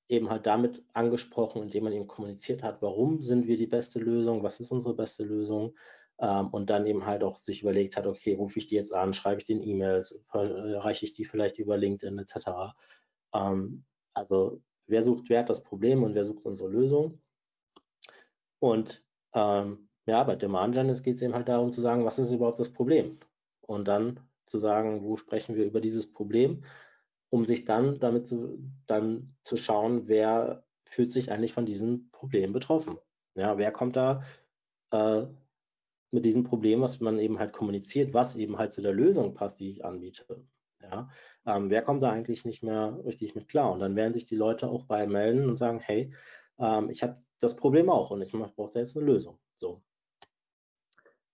eben halt damit angesprochen, indem man eben kommuniziert hat, warum sind wir die beste Lösung, was ist unsere beste Lösung ähm, und dann eben halt auch sich überlegt hat, okay, rufe ich die jetzt an, schreibe ich den E-Mails, erreiche ich die vielleicht über LinkedIn etc. Ähm, also wer sucht, wer hat das Problem und wer sucht unsere Lösung. Und ähm, ja, bei Demand Gen geht es eben halt darum zu sagen, was ist überhaupt das Problem? Und dann zu sagen, wo sprechen wir über dieses Problem, um sich dann damit zu, dann zu schauen, wer fühlt sich eigentlich von diesem Problem betroffen. Ja, wer kommt da äh, mit diesem Problem, was man eben halt kommuniziert, was eben halt zu der Lösung passt, die ich anbiete. Ja, ähm, wer kommt da eigentlich nicht mehr richtig mit klar? Und dann werden sich die Leute auch bei melden und sagen, hey, ähm, ich habe das Problem auch und ich brauche da jetzt eine Lösung. So.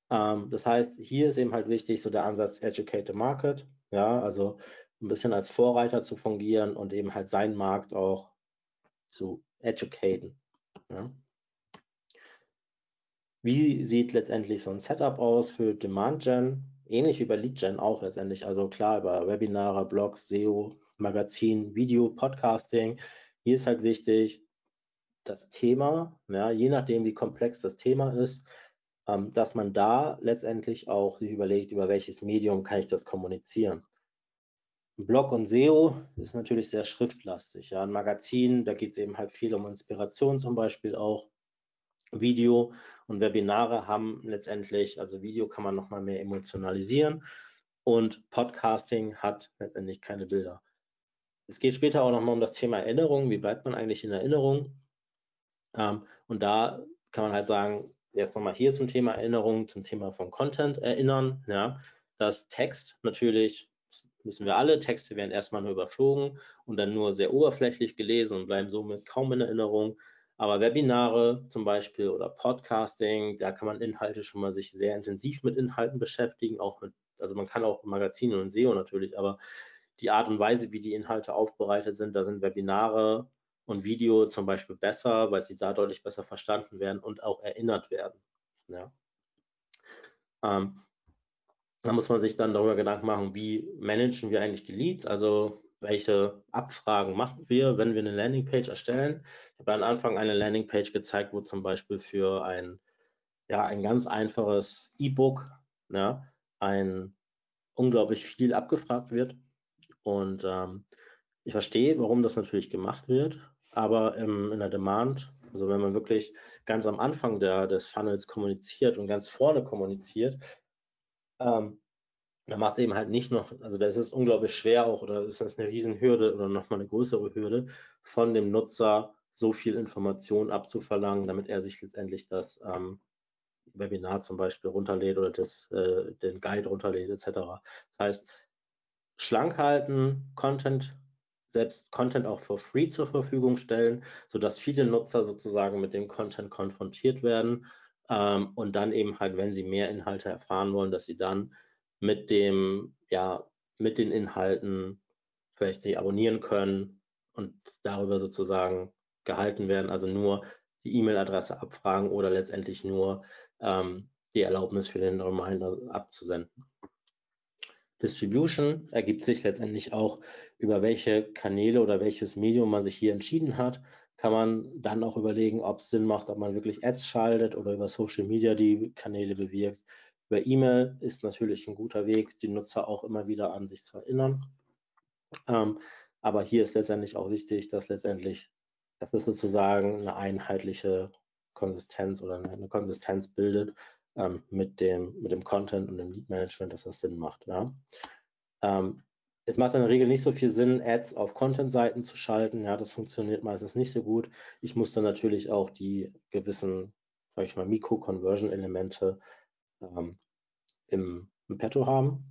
Ähm, das heißt, hier ist eben halt wichtig, so der Ansatz Educate the Market, ja, also ein bisschen als Vorreiter zu fungieren und eben halt seinen Markt auch zu educaten. Ja. Wie sieht letztendlich so ein Setup aus für Demand Gen? Ähnlich wie bei Lead Gen auch letztendlich. Also klar, über Webinare, Blogs, SEO, Magazin, Video, Podcasting. Hier ist halt wichtig, das Thema, ja, je nachdem, wie komplex das Thema ist, ähm, dass man da letztendlich auch sich überlegt, über welches Medium kann ich das kommunizieren. Blog und SEO ist natürlich sehr schriftlastig. Ja. Ein Magazin, da geht es eben halt viel um Inspiration zum Beispiel auch. Video und Webinare haben letztendlich, also Video kann man nochmal mehr emotionalisieren und Podcasting hat letztendlich keine Bilder. Es geht später auch nochmal um das Thema Erinnerung. Wie bleibt man eigentlich in Erinnerung? Ähm, und da kann man halt sagen, jetzt nochmal hier zum Thema Erinnerung, zum Thema von Content erinnern, ja, dass Text natürlich, wissen wir alle, Texte werden erstmal nur überflogen und dann nur sehr oberflächlich gelesen und bleiben somit kaum in Erinnerung. Aber Webinare zum Beispiel oder Podcasting, da kann man Inhalte schon mal sich sehr intensiv mit Inhalten beschäftigen, auch mit, also man kann auch Magazine und SEO natürlich, aber die Art und Weise, wie die Inhalte aufbereitet sind, da sind Webinare und Video zum Beispiel besser, weil sie da deutlich besser verstanden werden und auch erinnert werden. Ja. Ähm, da muss man sich dann darüber Gedanken machen, wie managen wir eigentlich die Leads, also welche Abfragen machen wir, wenn wir eine Landingpage erstellen. Ich habe am Anfang eine Landingpage gezeigt, wo zum Beispiel für ein, ja, ein ganz einfaches E-Book ja, ein unglaublich viel abgefragt wird. Und ähm, ich verstehe, warum das natürlich gemacht wird, aber im, in der Demand, also wenn man wirklich ganz am Anfang der, des Funnels kommuniziert und ganz vorne kommuniziert, ähm, dann macht es eben halt nicht noch, also da ist es unglaublich schwer auch oder ist das eine Riesenhürde oder nochmal eine größere Hürde von dem Nutzer so viel Information abzuverlangen, damit er sich letztendlich das ähm, Webinar zum Beispiel runterlädt oder das, äh, den Guide runterlädt etc. Das heißt, schlank halten, Content selbst Content auch for free zur Verfügung stellen, sodass viele Nutzer sozusagen mit dem Content konfrontiert werden ähm, und dann eben halt, wenn sie mehr Inhalte erfahren wollen, dass sie dann mit dem, ja, mit den Inhalten vielleicht sich abonnieren können und darüber sozusagen gehalten werden, also nur die E-Mail-Adresse abfragen oder letztendlich nur ähm, die Erlaubnis für den Reminder abzusenden. Distribution ergibt sich letztendlich auch über welche Kanäle oder welches Medium man sich hier entschieden hat, kann man dann auch überlegen, ob es Sinn macht, ob man wirklich Ads schaltet oder über Social Media die Kanäle bewirkt. Über E-Mail ist natürlich ein guter Weg, die Nutzer auch immer wieder an sich zu erinnern. Ähm, aber hier ist letztendlich auch wichtig, dass letztendlich, dass es sozusagen eine einheitliche Konsistenz oder eine Konsistenz bildet ähm, mit, dem, mit dem Content und dem Lead Management, dass das Sinn macht. Ja. Ähm, es macht in der Regel nicht so viel Sinn, Ads auf Content-Seiten zu schalten. Ja, das funktioniert meistens nicht so gut. Ich muss dann natürlich auch die gewissen, sage ich mal, Mikro-Conversion-Elemente ähm, im, im Petto haben.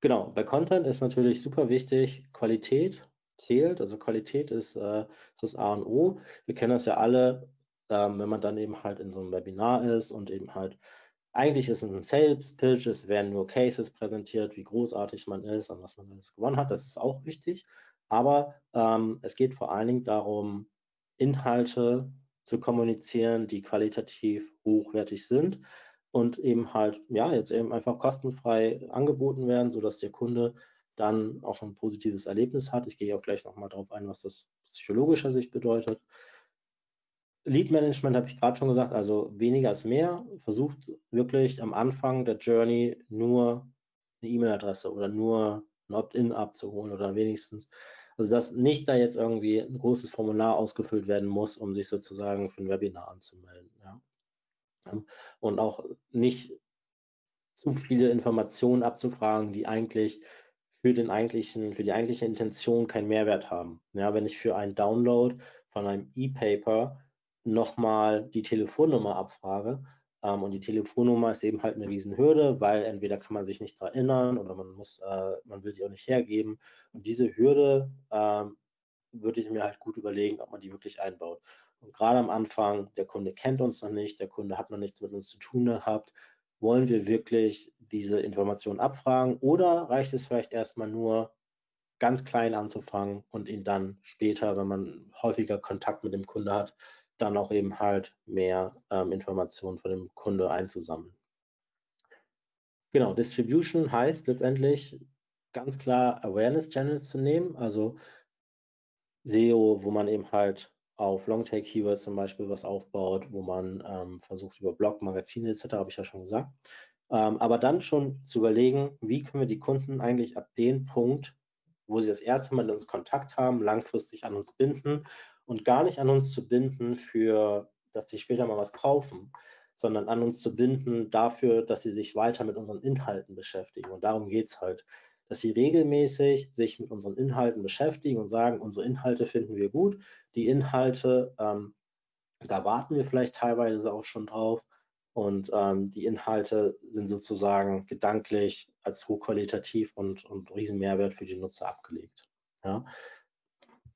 Genau, bei Content ist natürlich super wichtig, Qualität zählt. Also Qualität ist, äh, ist das A und O. Wir kennen das ja alle, ähm, wenn man dann eben halt in so einem Webinar ist und eben halt eigentlich ist es ein Sales Pitch, es werden nur Cases präsentiert, wie großartig man ist und was man alles gewonnen hat. Das ist auch wichtig. Aber ähm, es geht vor allen Dingen darum, Inhalte zu kommunizieren, die qualitativ hochwertig sind und eben halt, ja, jetzt eben einfach kostenfrei angeboten werden, sodass der Kunde dann auch ein positives Erlebnis hat. Ich gehe auch gleich nochmal darauf ein, was das psychologischer Sicht bedeutet. Lead Management habe ich gerade schon gesagt, also weniger als mehr. Versucht wirklich am Anfang der Journey nur eine E-Mail-Adresse oder nur ein Opt-in abzuholen oder wenigstens, also dass nicht da jetzt irgendwie ein großes Formular ausgefüllt werden muss, um sich sozusagen für ein Webinar anzumelden. Ja. Und auch nicht zu viele Informationen abzufragen, die eigentlich für den eigentlichen, für die eigentliche Intention keinen Mehrwert haben. Ja, wenn ich für einen Download von einem E-Paper nochmal die Telefonnummer abfrage. Ähm, und die Telefonnummer ist eben halt eine Riesenhürde, weil entweder kann man sich nicht daran erinnern oder man muss, äh, man will die auch nicht hergeben. Und diese Hürde ähm, würde ich mir halt gut überlegen, ob man die wirklich einbaut. Und gerade am Anfang, der Kunde kennt uns noch nicht, der Kunde hat noch nichts mit uns zu tun gehabt, wollen wir wirklich diese Informationen abfragen oder reicht es vielleicht erstmal nur, ganz klein anzufangen und ihn dann später, wenn man häufiger Kontakt mit dem Kunde hat, dann auch eben halt mehr ähm, Informationen von dem Kunde einzusammeln. Genau, Distribution heißt letztendlich ganz klar Awareness Channels zu nehmen, also SEO, wo man eben halt auf Longtail-Keywords zum Beispiel was aufbaut, wo man ähm, versucht über Blog, Magazine etc., habe ich ja schon gesagt. Ähm, aber dann schon zu überlegen, wie können wir die Kunden eigentlich ab dem Punkt, wo sie das erste Mal uns Kontakt haben, langfristig an uns binden und gar nicht an uns zu binden für, dass sie später mal was kaufen, sondern an uns zu binden dafür, dass sie sich weiter mit unseren Inhalten beschäftigen. Und darum geht es halt dass sie regelmäßig sich mit unseren Inhalten beschäftigen und sagen, unsere Inhalte finden wir gut. Die Inhalte, ähm, da warten wir vielleicht teilweise auch schon drauf. Und ähm, die Inhalte sind sozusagen gedanklich als hochqualitativ und, und riesen Mehrwert für die Nutzer abgelegt. Ja.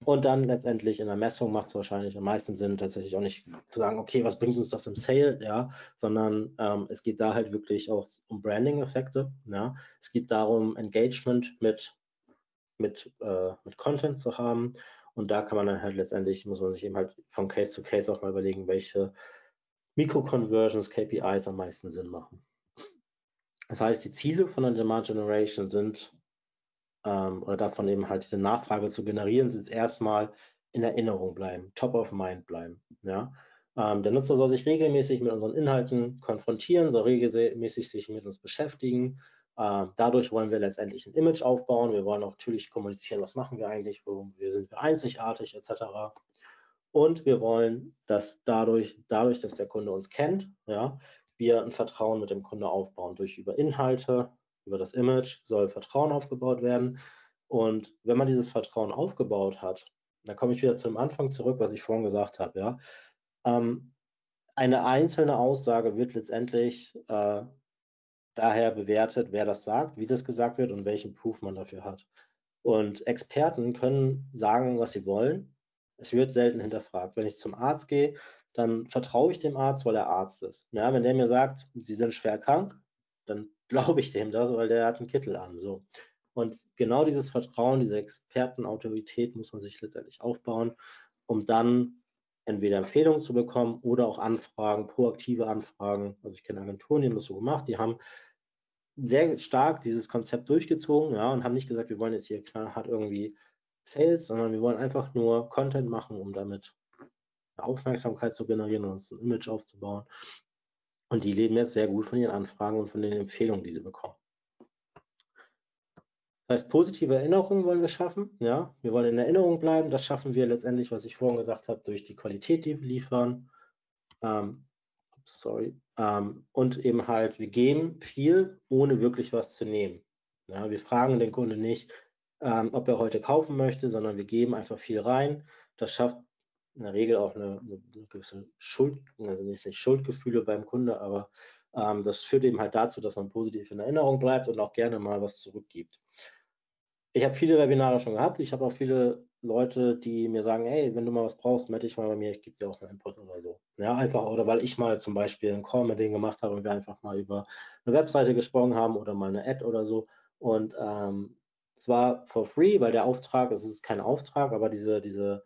Und dann letztendlich in der Messung macht es wahrscheinlich am meisten Sinn, tatsächlich auch nicht zu sagen, okay, was bringt uns das im Sale, ja, sondern ähm, es geht da halt wirklich auch um Branding-Effekte, ja. Es geht darum, Engagement mit, mit, äh, mit Content zu haben. Und da kann man dann halt letztendlich, muss man sich eben halt von Case zu Case auch mal überlegen, welche Mikro-Conversions, KPIs am meisten Sinn machen. Das heißt, die Ziele von der Demand Generation sind ähm, oder davon eben halt diese Nachfrage zu generieren, sind erstmal in Erinnerung bleiben, top of mind bleiben. Ja? Ähm, der Nutzer soll sich regelmäßig mit unseren Inhalten konfrontieren, soll regelmäßig sich mit uns beschäftigen. Ähm, dadurch wollen wir letztendlich ein Image aufbauen. Wir wollen natürlich kommunizieren, was machen wir eigentlich, wo sind wir einzigartig etc. Und wir wollen, dass dadurch, dadurch, dass der Kunde uns kennt, ja, wir ein Vertrauen mit dem Kunde aufbauen durch über Inhalte, über das Image soll Vertrauen aufgebaut werden. Und wenn man dieses Vertrauen aufgebaut hat, dann komme ich wieder zum Anfang zurück, was ich vorhin gesagt habe. Ja? Ähm, eine einzelne Aussage wird letztendlich äh, daher bewertet, wer das sagt, wie das gesagt wird und welchen Proof man dafür hat. Und Experten können sagen, was sie wollen. Es wird selten hinterfragt. Wenn ich zum Arzt gehe, dann vertraue ich dem Arzt, weil er Arzt ist. Ja, wenn der mir sagt, Sie sind schwer krank, dann glaube ich dem das, weil der hat einen Kittel an. So. Und genau dieses Vertrauen, diese Expertenautorität muss man sich letztendlich aufbauen, um dann entweder Empfehlungen zu bekommen oder auch Anfragen, proaktive Anfragen. Also ich kenne Agenturen, die haben das so gemacht, die haben sehr stark dieses Konzept durchgezogen, ja, und haben nicht gesagt, wir wollen jetzt hier knallhart irgendwie Sales, sondern wir wollen einfach nur Content machen, um damit Aufmerksamkeit zu generieren und uns ein Image aufzubauen. Und die leben jetzt sehr gut von ihren Anfragen und von den Empfehlungen, die sie bekommen. Das heißt, positive Erinnerungen wollen wir schaffen. Ja, wir wollen in Erinnerung bleiben. Das schaffen wir letztendlich, was ich vorhin gesagt habe, durch die Qualität, die wir liefern. Ähm, sorry. Ähm, und eben halt, wir geben viel, ohne wirklich was zu nehmen. Ja, wir fragen den Kunden nicht, ähm, ob er heute kaufen möchte, sondern wir geben einfach viel rein. Das schafft in der Regel auch eine, eine gewisse Schuld, also nicht, Schuldgefühle beim Kunde, aber ähm, das führt eben halt dazu, dass man positiv in Erinnerung bleibt und auch gerne mal was zurückgibt. Ich habe viele Webinare schon gehabt. Ich habe auch viele Leute, die mir sagen, hey, wenn du mal was brauchst, melde dich mal bei mir, ich gebe dir auch einen Input oder so. Ja, einfach, oder weil ich mal zum Beispiel einen Call mit denen gemacht habe und wir einfach mal über eine Webseite gesprochen haben oder mal eine Ad oder so. Und ähm, zwar for free, weil der Auftrag, es ist kein Auftrag, aber diese, diese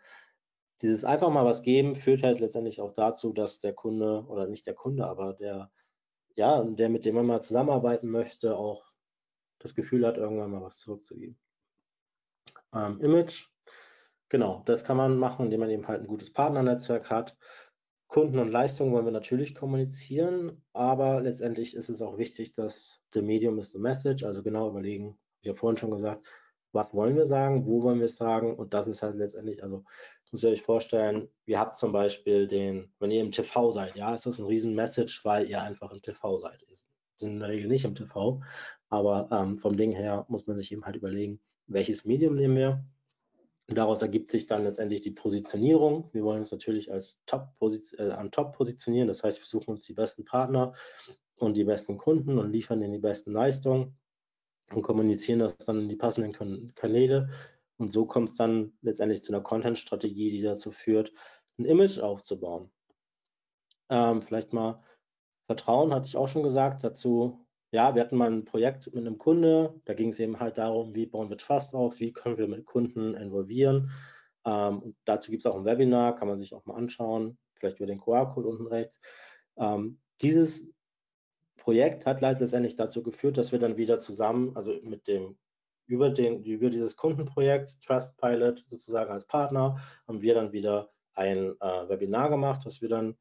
dieses einfach mal was geben führt halt letztendlich auch dazu, dass der Kunde oder nicht der Kunde, aber der, ja, der mit dem man mal zusammenarbeiten möchte, auch das Gefühl hat, irgendwann mal was zurückzugeben. Ähm, Image, genau, das kann man machen, indem man eben halt ein gutes Partnernetzwerk hat. Kunden und Leistungen wollen wir natürlich kommunizieren, aber letztendlich ist es auch wichtig, dass the medium is the message, also genau überlegen, ich ja vorhin schon gesagt, was wollen wir sagen, wo wollen wir es sagen und das ist halt letztendlich, also muss ihr euch vorstellen, ihr habt zum Beispiel den, wenn ihr im TV seid, ja, ist das ein riesen Message, weil ihr einfach im TV seid. Wir sind in der Regel nicht im TV, aber ähm, vom Ding her muss man sich eben halt überlegen, welches Medium nehmen wir. Daraus ergibt sich dann letztendlich die Positionierung. Wir wollen uns natürlich als Top äh, an Top positionieren. Das heißt, wir suchen uns die besten Partner und die besten Kunden und liefern ihnen die besten Leistungen und kommunizieren das dann in die passenden Kanäle Und so kommt es dann letztendlich zu einer Content-Strategie, die dazu führt, ein Image aufzubauen. Ähm, vielleicht mal Vertrauen, hatte ich auch schon gesagt. Dazu, ja, wir hatten mal ein Projekt mit einem Kunde, da ging es eben halt darum, wie bauen wir Trust auf, wie können wir mit Kunden involvieren. Ähm, dazu gibt es auch ein Webinar, kann man sich auch mal anschauen, vielleicht über den QR-Code unten rechts. Ähm, dieses Projekt hat letztendlich dazu geführt, dass wir dann wieder zusammen, also mit dem über, den, über dieses Kundenprojekt Trustpilot sozusagen als Partner, haben wir dann wieder ein äh, Webinar gemacht, was wir dann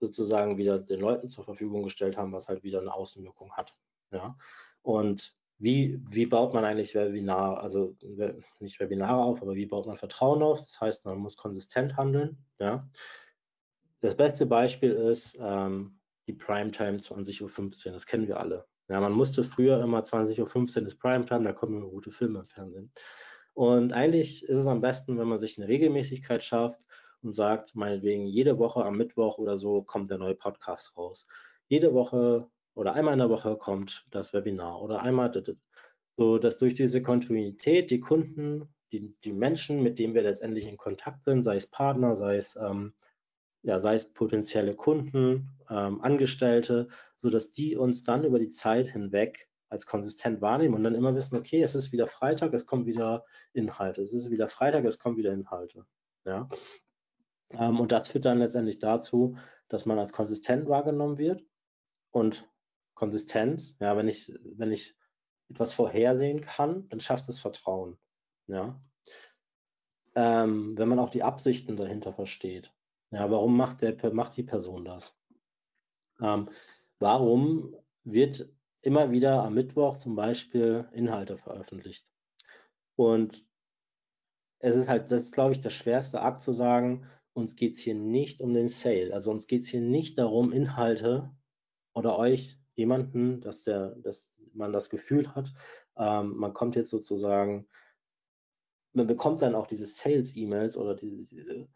sozusagen wieder den Leuten zur Verfügung gestellt haben, was halt wieder eine Außenwirkung hat. Ja? Und wie, wie baut man eigentlich Webinar, also nicht Webinare auf, aber wie baut man Vertrauen auf? Das heißt, man muss konsistent handeln. Ja? Das beste Beispiel ist ähm, die Primetime 20.15 Uhr. Das kennen wir alle. Ja, man musste früher immer 20.15 Uhr ist Primetime, da kommen immer gute Filme im Fernsehen. Und eigentlich ist es am besten, wenn man sich eine Regelmäßigkeit schafft und sagt, meinetwegen jede Woche am Mittwoch oder so kommt der neue Podcast raus. Jede Woche oder einmal in der Woche kommt das Webinar oder einmal, so dass durch diese Kontinuität die Kunden, die, die Menschen, mit denen wir letztendlich in Kontakt sind, sei es Partner, sei es, ähm, ja, sei es potenzielle Kunden, ähm, Angestellte, sodass die uns dann über die Zeit hinweg als konsistent wahrnehmen und dann immer wissen, okay, es ist wieder Freitag, es kommen wieder Inhalte. Es ist wieder Freitag, es kommen wieder Inhalte. Ja? Ähm, und das führt dann letztendlich dazu, dass man als konsistent wahrgenommen wird. Und Konsistenz, ja, wenn ich, wenn ich etwas vorhersehen kann, dann schafft es Vertrauen. Ja? Ähm, wenn man auch die Absichten dahinter versteht. Ja, warum macht, der, macht die Person das? Ähm, warum wird immer wieder am Mittwoch zum Beispiel Inhalte veröffentlicht? Und es ist halt, das ist, glaube ich, der schwerste Akt zu sagen, uns geht es hier nicht um den Sale. Also uns geht es hier nicht darum, Inhalte oder euch, jemanden, dass, der, dass man das Gefühl hat, ähm, man kommt jetzt sozusagen, man bekommt dann auch diese Sales-E-Mails oder diese, diese,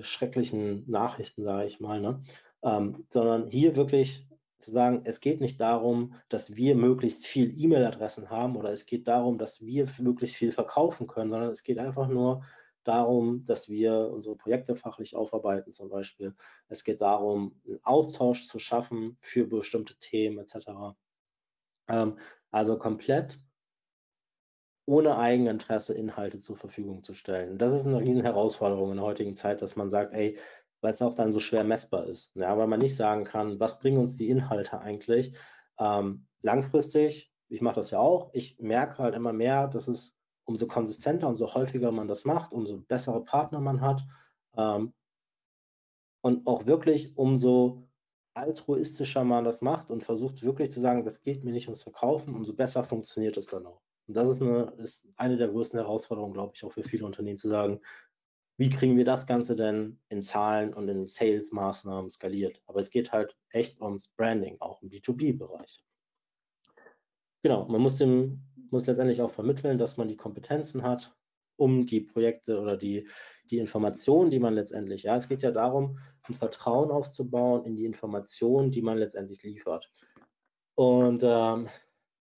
schrecklichen Nachrichten, sage ich mal, ne? Ähm, sondern hier wirklich zu sagen, es geht nicht darum, dass wir möglichst viel E-Mail-Adressen haben oder es geht darum, dass wir möglichst viel verkaufen können, sondern es geht einfach nur darum, dass wir unsere Projekte fachlich aufarbeiten zum Beispiel. Es geht darum, einen Austausch zu schaffen für bestimmte Themen etc. Ähm, also komplett ohne Eigeninteresse Inhalte zur Verfügung zu stellen. Das ist eine riesen Herausforderung in der heutigen Zeit, dass man sagt, ey, weil es auch dann so schwer messbar ist. Ja, weil man nicht sagen kann, was bringen uns die Inhalte eigentlich? Ähm, langfristig, ich mache das ja auch, ich merke halt immer mehr, dass es umso konsistenter und so häufiger man das macht, umso bessere Partner man hat ähm, und auch wirklich umso altruistischer man das macht und versucht wirklich zu sagen, das geht mir nicht ums Verkaufen, umso besser funktioniert es dann auch. Und das ist eine, ist eine der größten Herausforderungen, glaube ich, auch für viele Unternehmen zu sagen, wie kriegen wir das Ganze denn in Zahlen und in Sales-Maßnahmen skaliert? Aber es geht halt echt ums Branding, auch im B2B-Bereich. Genau, man muss dem muss letztendlich auch vermitteln, dass man die Kompetenzen hat, um die Projekte oder die, die Informationen, die man letztendlich, ja, es geht ja darum, ein Vertrauen aufzubauen in die Informationen, die man letztendlich liefert. Und ähm,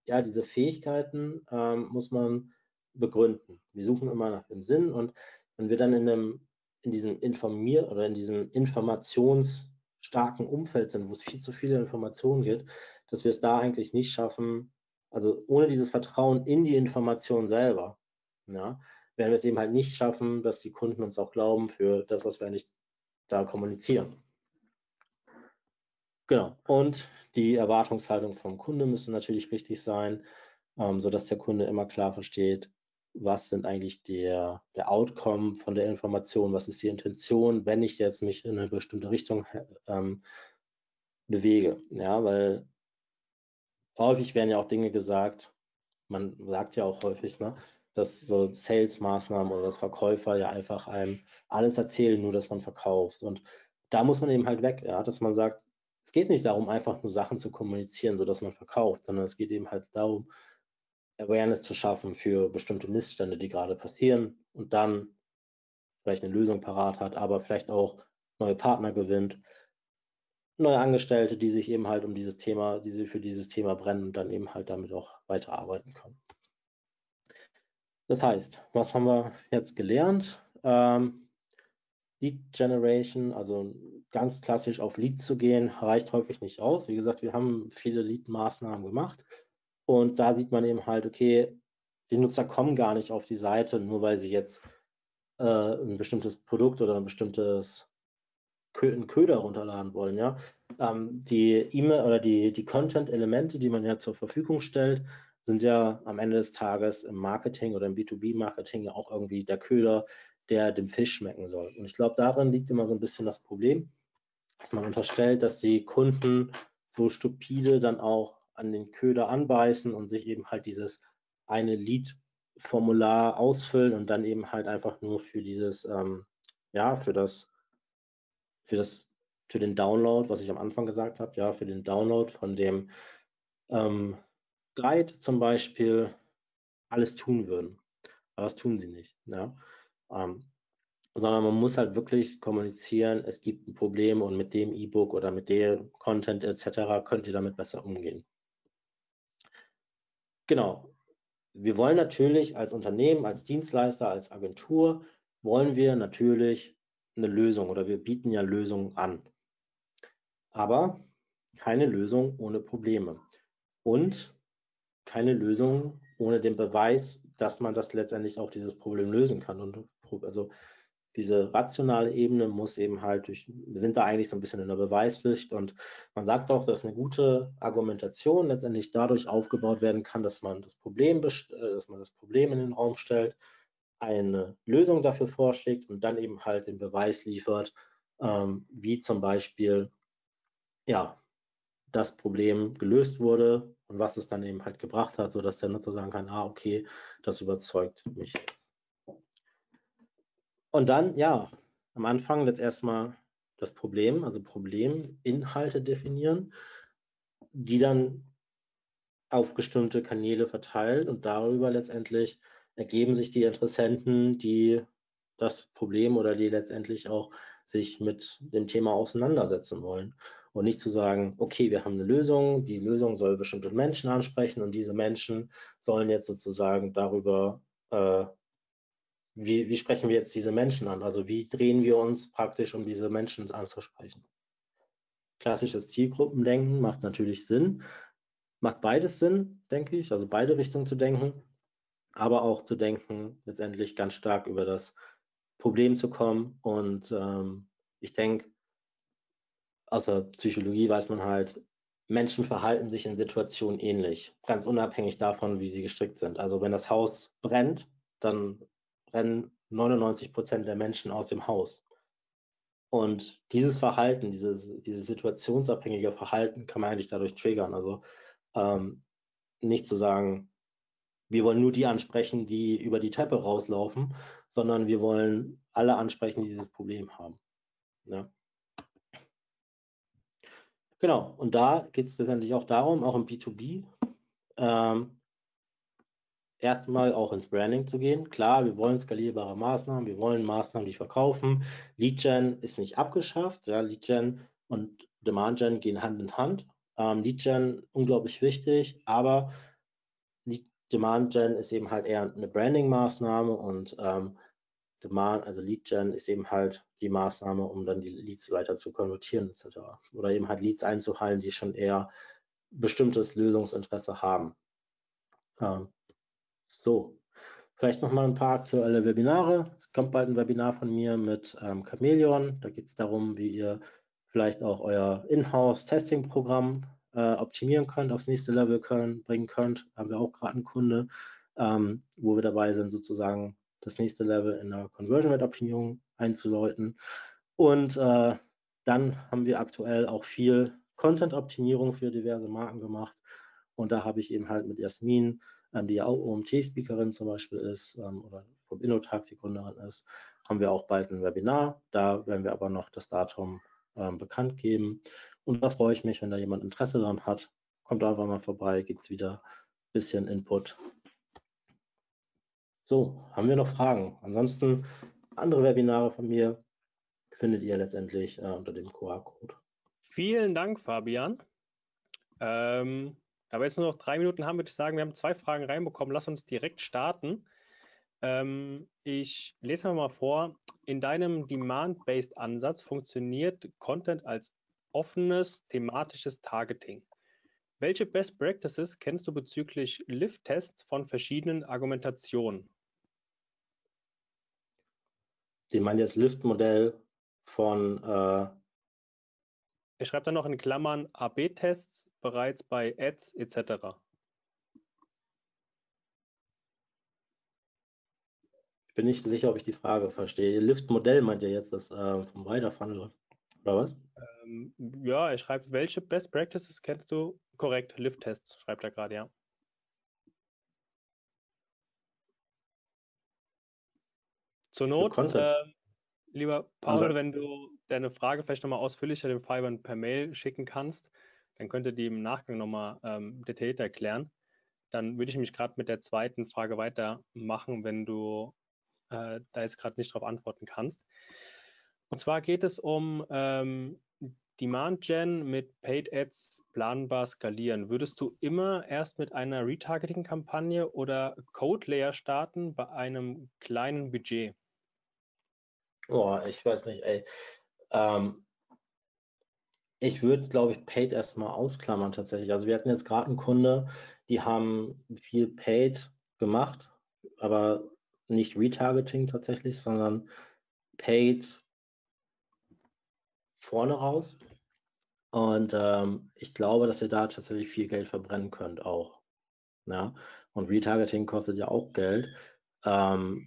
ja, diese Fähigkeiten ähm, muss man begründen. Wir suchen immer nach dem Sinn und wenn wir dann in, einem, in diesem Informier- oder in diesem informationsstarken Umfeld sind, wo es viel zu viele Informationen gibt, dass wir es da eigentlich nicht schaffen, also ohne dieses Vertrauen in die Information selber, ja, werden wir es eben halt nicht schaffen, dass die Kunden uns auch glauben für das, was wir eigentlich da kommunizieren. Genau. Und die Erwartungshaltung vom Kunde müssen natürlich richtig sein, ähm, sodass der Kunde immer klar versteht, was sind eigentlich der, der Outcome von der Information, was ist die Intention, wenn ich jetzt mich in eine bestimmte Richtung ähm, bewege. Ja, weil häufig werden ja auch Dinge gesagt, man sagt ja auch häufig, ne, dass so Sales-Maßnahmen oder das Verkäufer ja einfach einem alles erzählen, nur dass man verkauft. Und da muss man eben halt weg, ja, dass man sagt, es geht nicht darum, einfach nur Sachen zu kommunizieren, sodass man verkauft, sondern es geht eben halt darum, Awareness zu schaffen für bestimmte Missstände, die gerade passieren und dann vielleicht eine Lösung parat hat, aber vielleicht auch neue Partner gewinnt neue Angestellte, die sich eben halt um dieses Thema, die für dieses Thema brennen und dann eben halt damit auch weiterarbeiten können. Das heißt, was haben wir jetzt gelernt? Ähm, Lead Generation, also ganz klassisch auf Leads zu gehen, reicht häufig nicht aus. Wie gesagt, wir haben viele Lead-Maßnahmen gemacht und da sieht man eben halt, okay, die Nutzer kommen gar nicht auf die Seite, nur weil sie jetzt äh, ein bestimmtes Produkt oder ein bestimmtes einen Köder runterladen wollen. Ja? Ähm, die E-Mail oder die, die Content-Elemente, die man ja zur Verfügung stellt, sind ja am Ende des Tages im Marketing oder im B2B-Marketing ja auch irgendwie der Köder, der dem Fisch schmecken soll. Und ich glaube, darin liegt immer so ein bisschen das Problem, man unterstellt, dass die Kunden so stupide dann auch an den Köder anbeißen und sich eben halt dieses eine Lead-Formular ausfüllen und dann eben halt einfach nur für dieses, ähm, ja, für das, für das, für den Download, was ich am Anfang gesagt habe, ja, für den Download von dem ähm, Guide zum Beispiel alles tun würden. Aber das tun sie nicht. Ja. Ähm, sondern man muss halt wirklich kommunizieren, es gibt ein Problem und mit dem E-Book oder mit dem Content etc. könnt ihr damit besser umgehen. Genau. Wir wollen natürlich als Unternehmen, als Dienstleister, als Agentur, wollen wir natürlich eine Lösung oder wir bieten ja Lösungen an. Aber keine Lösung ohne Probleme. Und keine Lösung ohne den Beweis, dass man das letztendlich auch dieses Problem lösen kann. Und also diese rationale Ebene muss eben halt durch, wir sind da eigentlich so ein bisschen in der Beweispflicht und man sagt auch, dass eine gute Argumentation letztendlich dadurch aufgebaut werden kann, dass man das Problem, äh, dass man das Problem in den Raum stellt, eine Lösung dafür vorschlägt und dann eben halt den Beweis liefert, ähm, wie zum Beispiel, ja, das Problem gelöst wurde und was es dann eben halt gebracht hat, sodass der Nutzer sagen kann, ah, okay, das überzeugt mich. Und dann, ja, am Anfang jetzt erstmal das Problem, also Probleminhalte definieren, die dann auf bestimmte Kanäle verteilt und darüber letztendlich ergeben sich die Interessenten, die das Problem oder die letztendlich auch sich mit dem Thema auseinandersetzen wollen. Und nicht zu sagen, okay, wir haben eine Lösung, die Lösung soll bestimmte Menschen ansprechen und diese Menschen sollen jetzt sozusagen darüber, äh, wie, wie sprechen wir jetzt diese Menschen an? Also wie drehen wir uns praktisch, um diese Menschen anzusprechen? Klassisches Zielgruppendenken macht natürlich Sinn, macht beides Sinn, denke ich, also beide Richtungen zu denken, aber auch zu denken, letztendlich ganz stark über das Problem zu kommen. Und ähm, ich denke, außer Psychologie weiß man halt, Menschen verhalten sich in Situationen ähnlich, ganz unabhängig davon, wie sie gestrickt sind. Also wenn das Haus brennt, dann rennen 99 Prozent der Menschen aus dem Haus. Und dieses Verhalten, dieses, dieses situationsabhängige Verhalten kann man eigentlich dadurch triggern. Also ähm, nicht zu sagen, wir wollen nur die ansprechen, die über die Treppe rauslaufen, sondern wir wollen alle ansprechen, die dieses Problem haben. Ja. Genau, und da geht es letztendlich auch darum, auch im B2B, ähm, erstmal auch ins Branding zu gehen. Klar, wir wollen skalierbare Maßnahmen, wir wollen Maßnahmen, die verkaufen. Lead Gen ist nicht abgeschafft. Ja, Lead Gen und Demand Gen gehen Hand in Hand. Ähm, Lead Gen unglaublich wichtig, aber Lead Demand Gen ist eben halt eher eine Branding-Maßnahme und ähm, Demand, also Lead Gen ist eben halt die Maßnahme, um dann die Leads weiter zu konvertieren etc. Oder eben halt Leads einzuhalten, die schon eher bestimmtes Lösungsinteresse haben. Ähm, so, vielleicht noch mal ein paar aktuelle Webinare. Es kommt bald ein Webinar von mir mit ähm, Chameleon. Da geht es darum, wie ihr vielleicht auch euer Inhouse-Testing-Programm äh, optimieren könnt, aufs nächste Level können, bringen könnt. Haben wir auch gerade einen Kunde, ähm, wo wir dabei sind, sozusagen das nächste Level in der Conversion Rate Optimierung einzuläuten. Und äh, dann haben wir aktuell auch viel Content-Optimierung für diverse Marken gemacht. Und da habe ich eben halt mit Jasmin die ja auch OMT-Speakerin zum Beispiel ist ähm, oder vom Innotag die Gründerin ist, haben wir auch bald ein Webinar. Da werden wir aber noch das Datum ähm, bekannt geben. Und da freue ich mich, wenn da jemand Interesse daran hat. Kommt einfach mal vorbei, gibt es wieder ein bisschen Input. So, haben wir noch Fragen? Ansonsten andere Webinare von mir findet ihr letztendlich äh, unter dem QR-Code. Vielen Dank, Fabian. Ähm, da wir jetzt nur noch drei Minuten haben, würde ich sagen, wir haben zwei Fragen reinbekommen. Lass uns direkt starten. Ähm, ich lese mal vor. In deinem Demand-Based Ansatz funktioniert Content als offenes thematisches Targeting. Welche Best Practices kennst du bezüglich Lift-Tests von verschiedenen Argumentationen? Die meint jetzt Lift-Modell von. Äh er schreibt dann noch in Klammern AB-Tests bereits bei Ads etc. Ich bin nicht sicher, ob ich die Frage verstehe. Lift-Modell meint ihr jetzt das äh, vom Rider-Funnel, oder was? Ähm, ja, er schreibt, welche Best Practices kennst du? Korrekt, Lift-Tests schreibt er gerade, ja. Zur Not, äh, lieber Paul, wenn du deine Frage vielleicht nochmal ausführlicher dem Fiverr per Mail schicken kannst, dann könnt ihr die im Nachgang nochmal ähm, detailliert erklären. Dann würde ich mich gerade mit der zweiten Frage weitermachen, wenn du äh, da jetzt gerade nicht darauf antworten kannst. Und zwar geht es um ähm, Demand Gen mit Paid Ads planbar skalieren. Würdest du immer erst mit einer Retargeting-Kampagne oder Code Layer starten bei einem kleinen Budget? Oh, ich weiß nicht, ey. Ähm, ich würde, glaube ich, Paid erstmal ausklammern tatsächlich. Also wir hatten jetzt gerade einen Kunde, die haben viel Paid gemacht, aber nicht Retargeting tatsächlich, sondern Paid vorne raus. Und ähm, ich glaube, dass ihr da tatsächlich viel Geld verbrennen könnt auch. Ja? Und Retargeting kostet ja auch Geld. Ähm,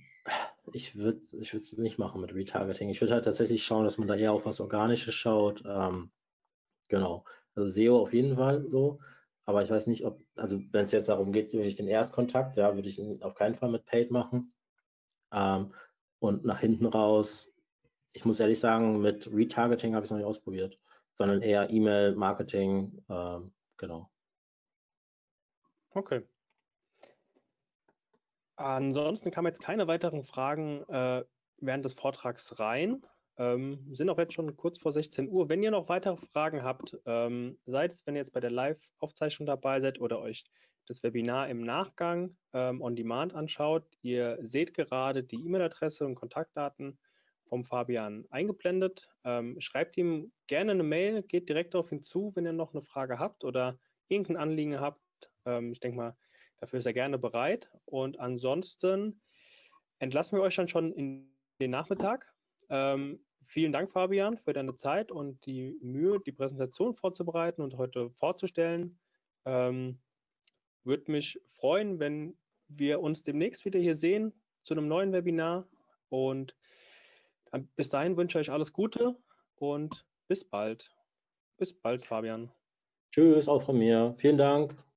ich würde ich es nicht machen mit Retargeting. Ich würde halt tatsächlich schauen, dass man da eher auf was Organisches schaut. Ähm, genau. Also SEO auf jeden Fall so. Aber ich weiß nicht, ob, also wenn es jetzt darum geht, würde ich den Erstkontakt, ja, würde ich ihn auf keinen Fall mit Paid machen. Ähm, und nach hinten raus, ich muss ehrlich sagen, mit Retargeting habe ich es noch nicht ausprobiert, sondern eher E-Mail-Marketing, ähm, genau. Okay. Ansonsten kamen jetzt keine weiteren Fragen äh, während des Vortrags rein. Ähm, sind auch jetzt schon kurz vor 16 Uhr. Wenn ihr noch weitere Fragen habt, ähm, seid es, wenn ihr jetzt bei der Live-Aufzeichnung dabei seid oder euch das Webinar im Nachgang ähm, on Demand anschaut. Ihr seht gerade die E-Mail-Adresse und Kontaktdaten vom Fabian eingeblendet. Ähm, schreibt ihm gerne eine Mail, geht direkt darauf hinzu, wenn ihr noch eine Frage habt oder irgendein Anliegen habt. Ähm, ich denke mal, Dafür ist er gerne bereit. Und ansonsten entlassen wir euch dann schon in den Nachmittag. Ähm, vielen Dank, Fabian, für deine Zeit und die Mühe, die Präsentation vorzubereiten und heute vorzustellen. Ähm, Würde mich freuen, wenn wir uns demnächst wieder hier sehen zu einem neuen Webinar. Und bis dahin wünsche ich euch alles Gute und bis bald. Bis bald, Fabian. Tschüss, auch von mir. Vielen Dank.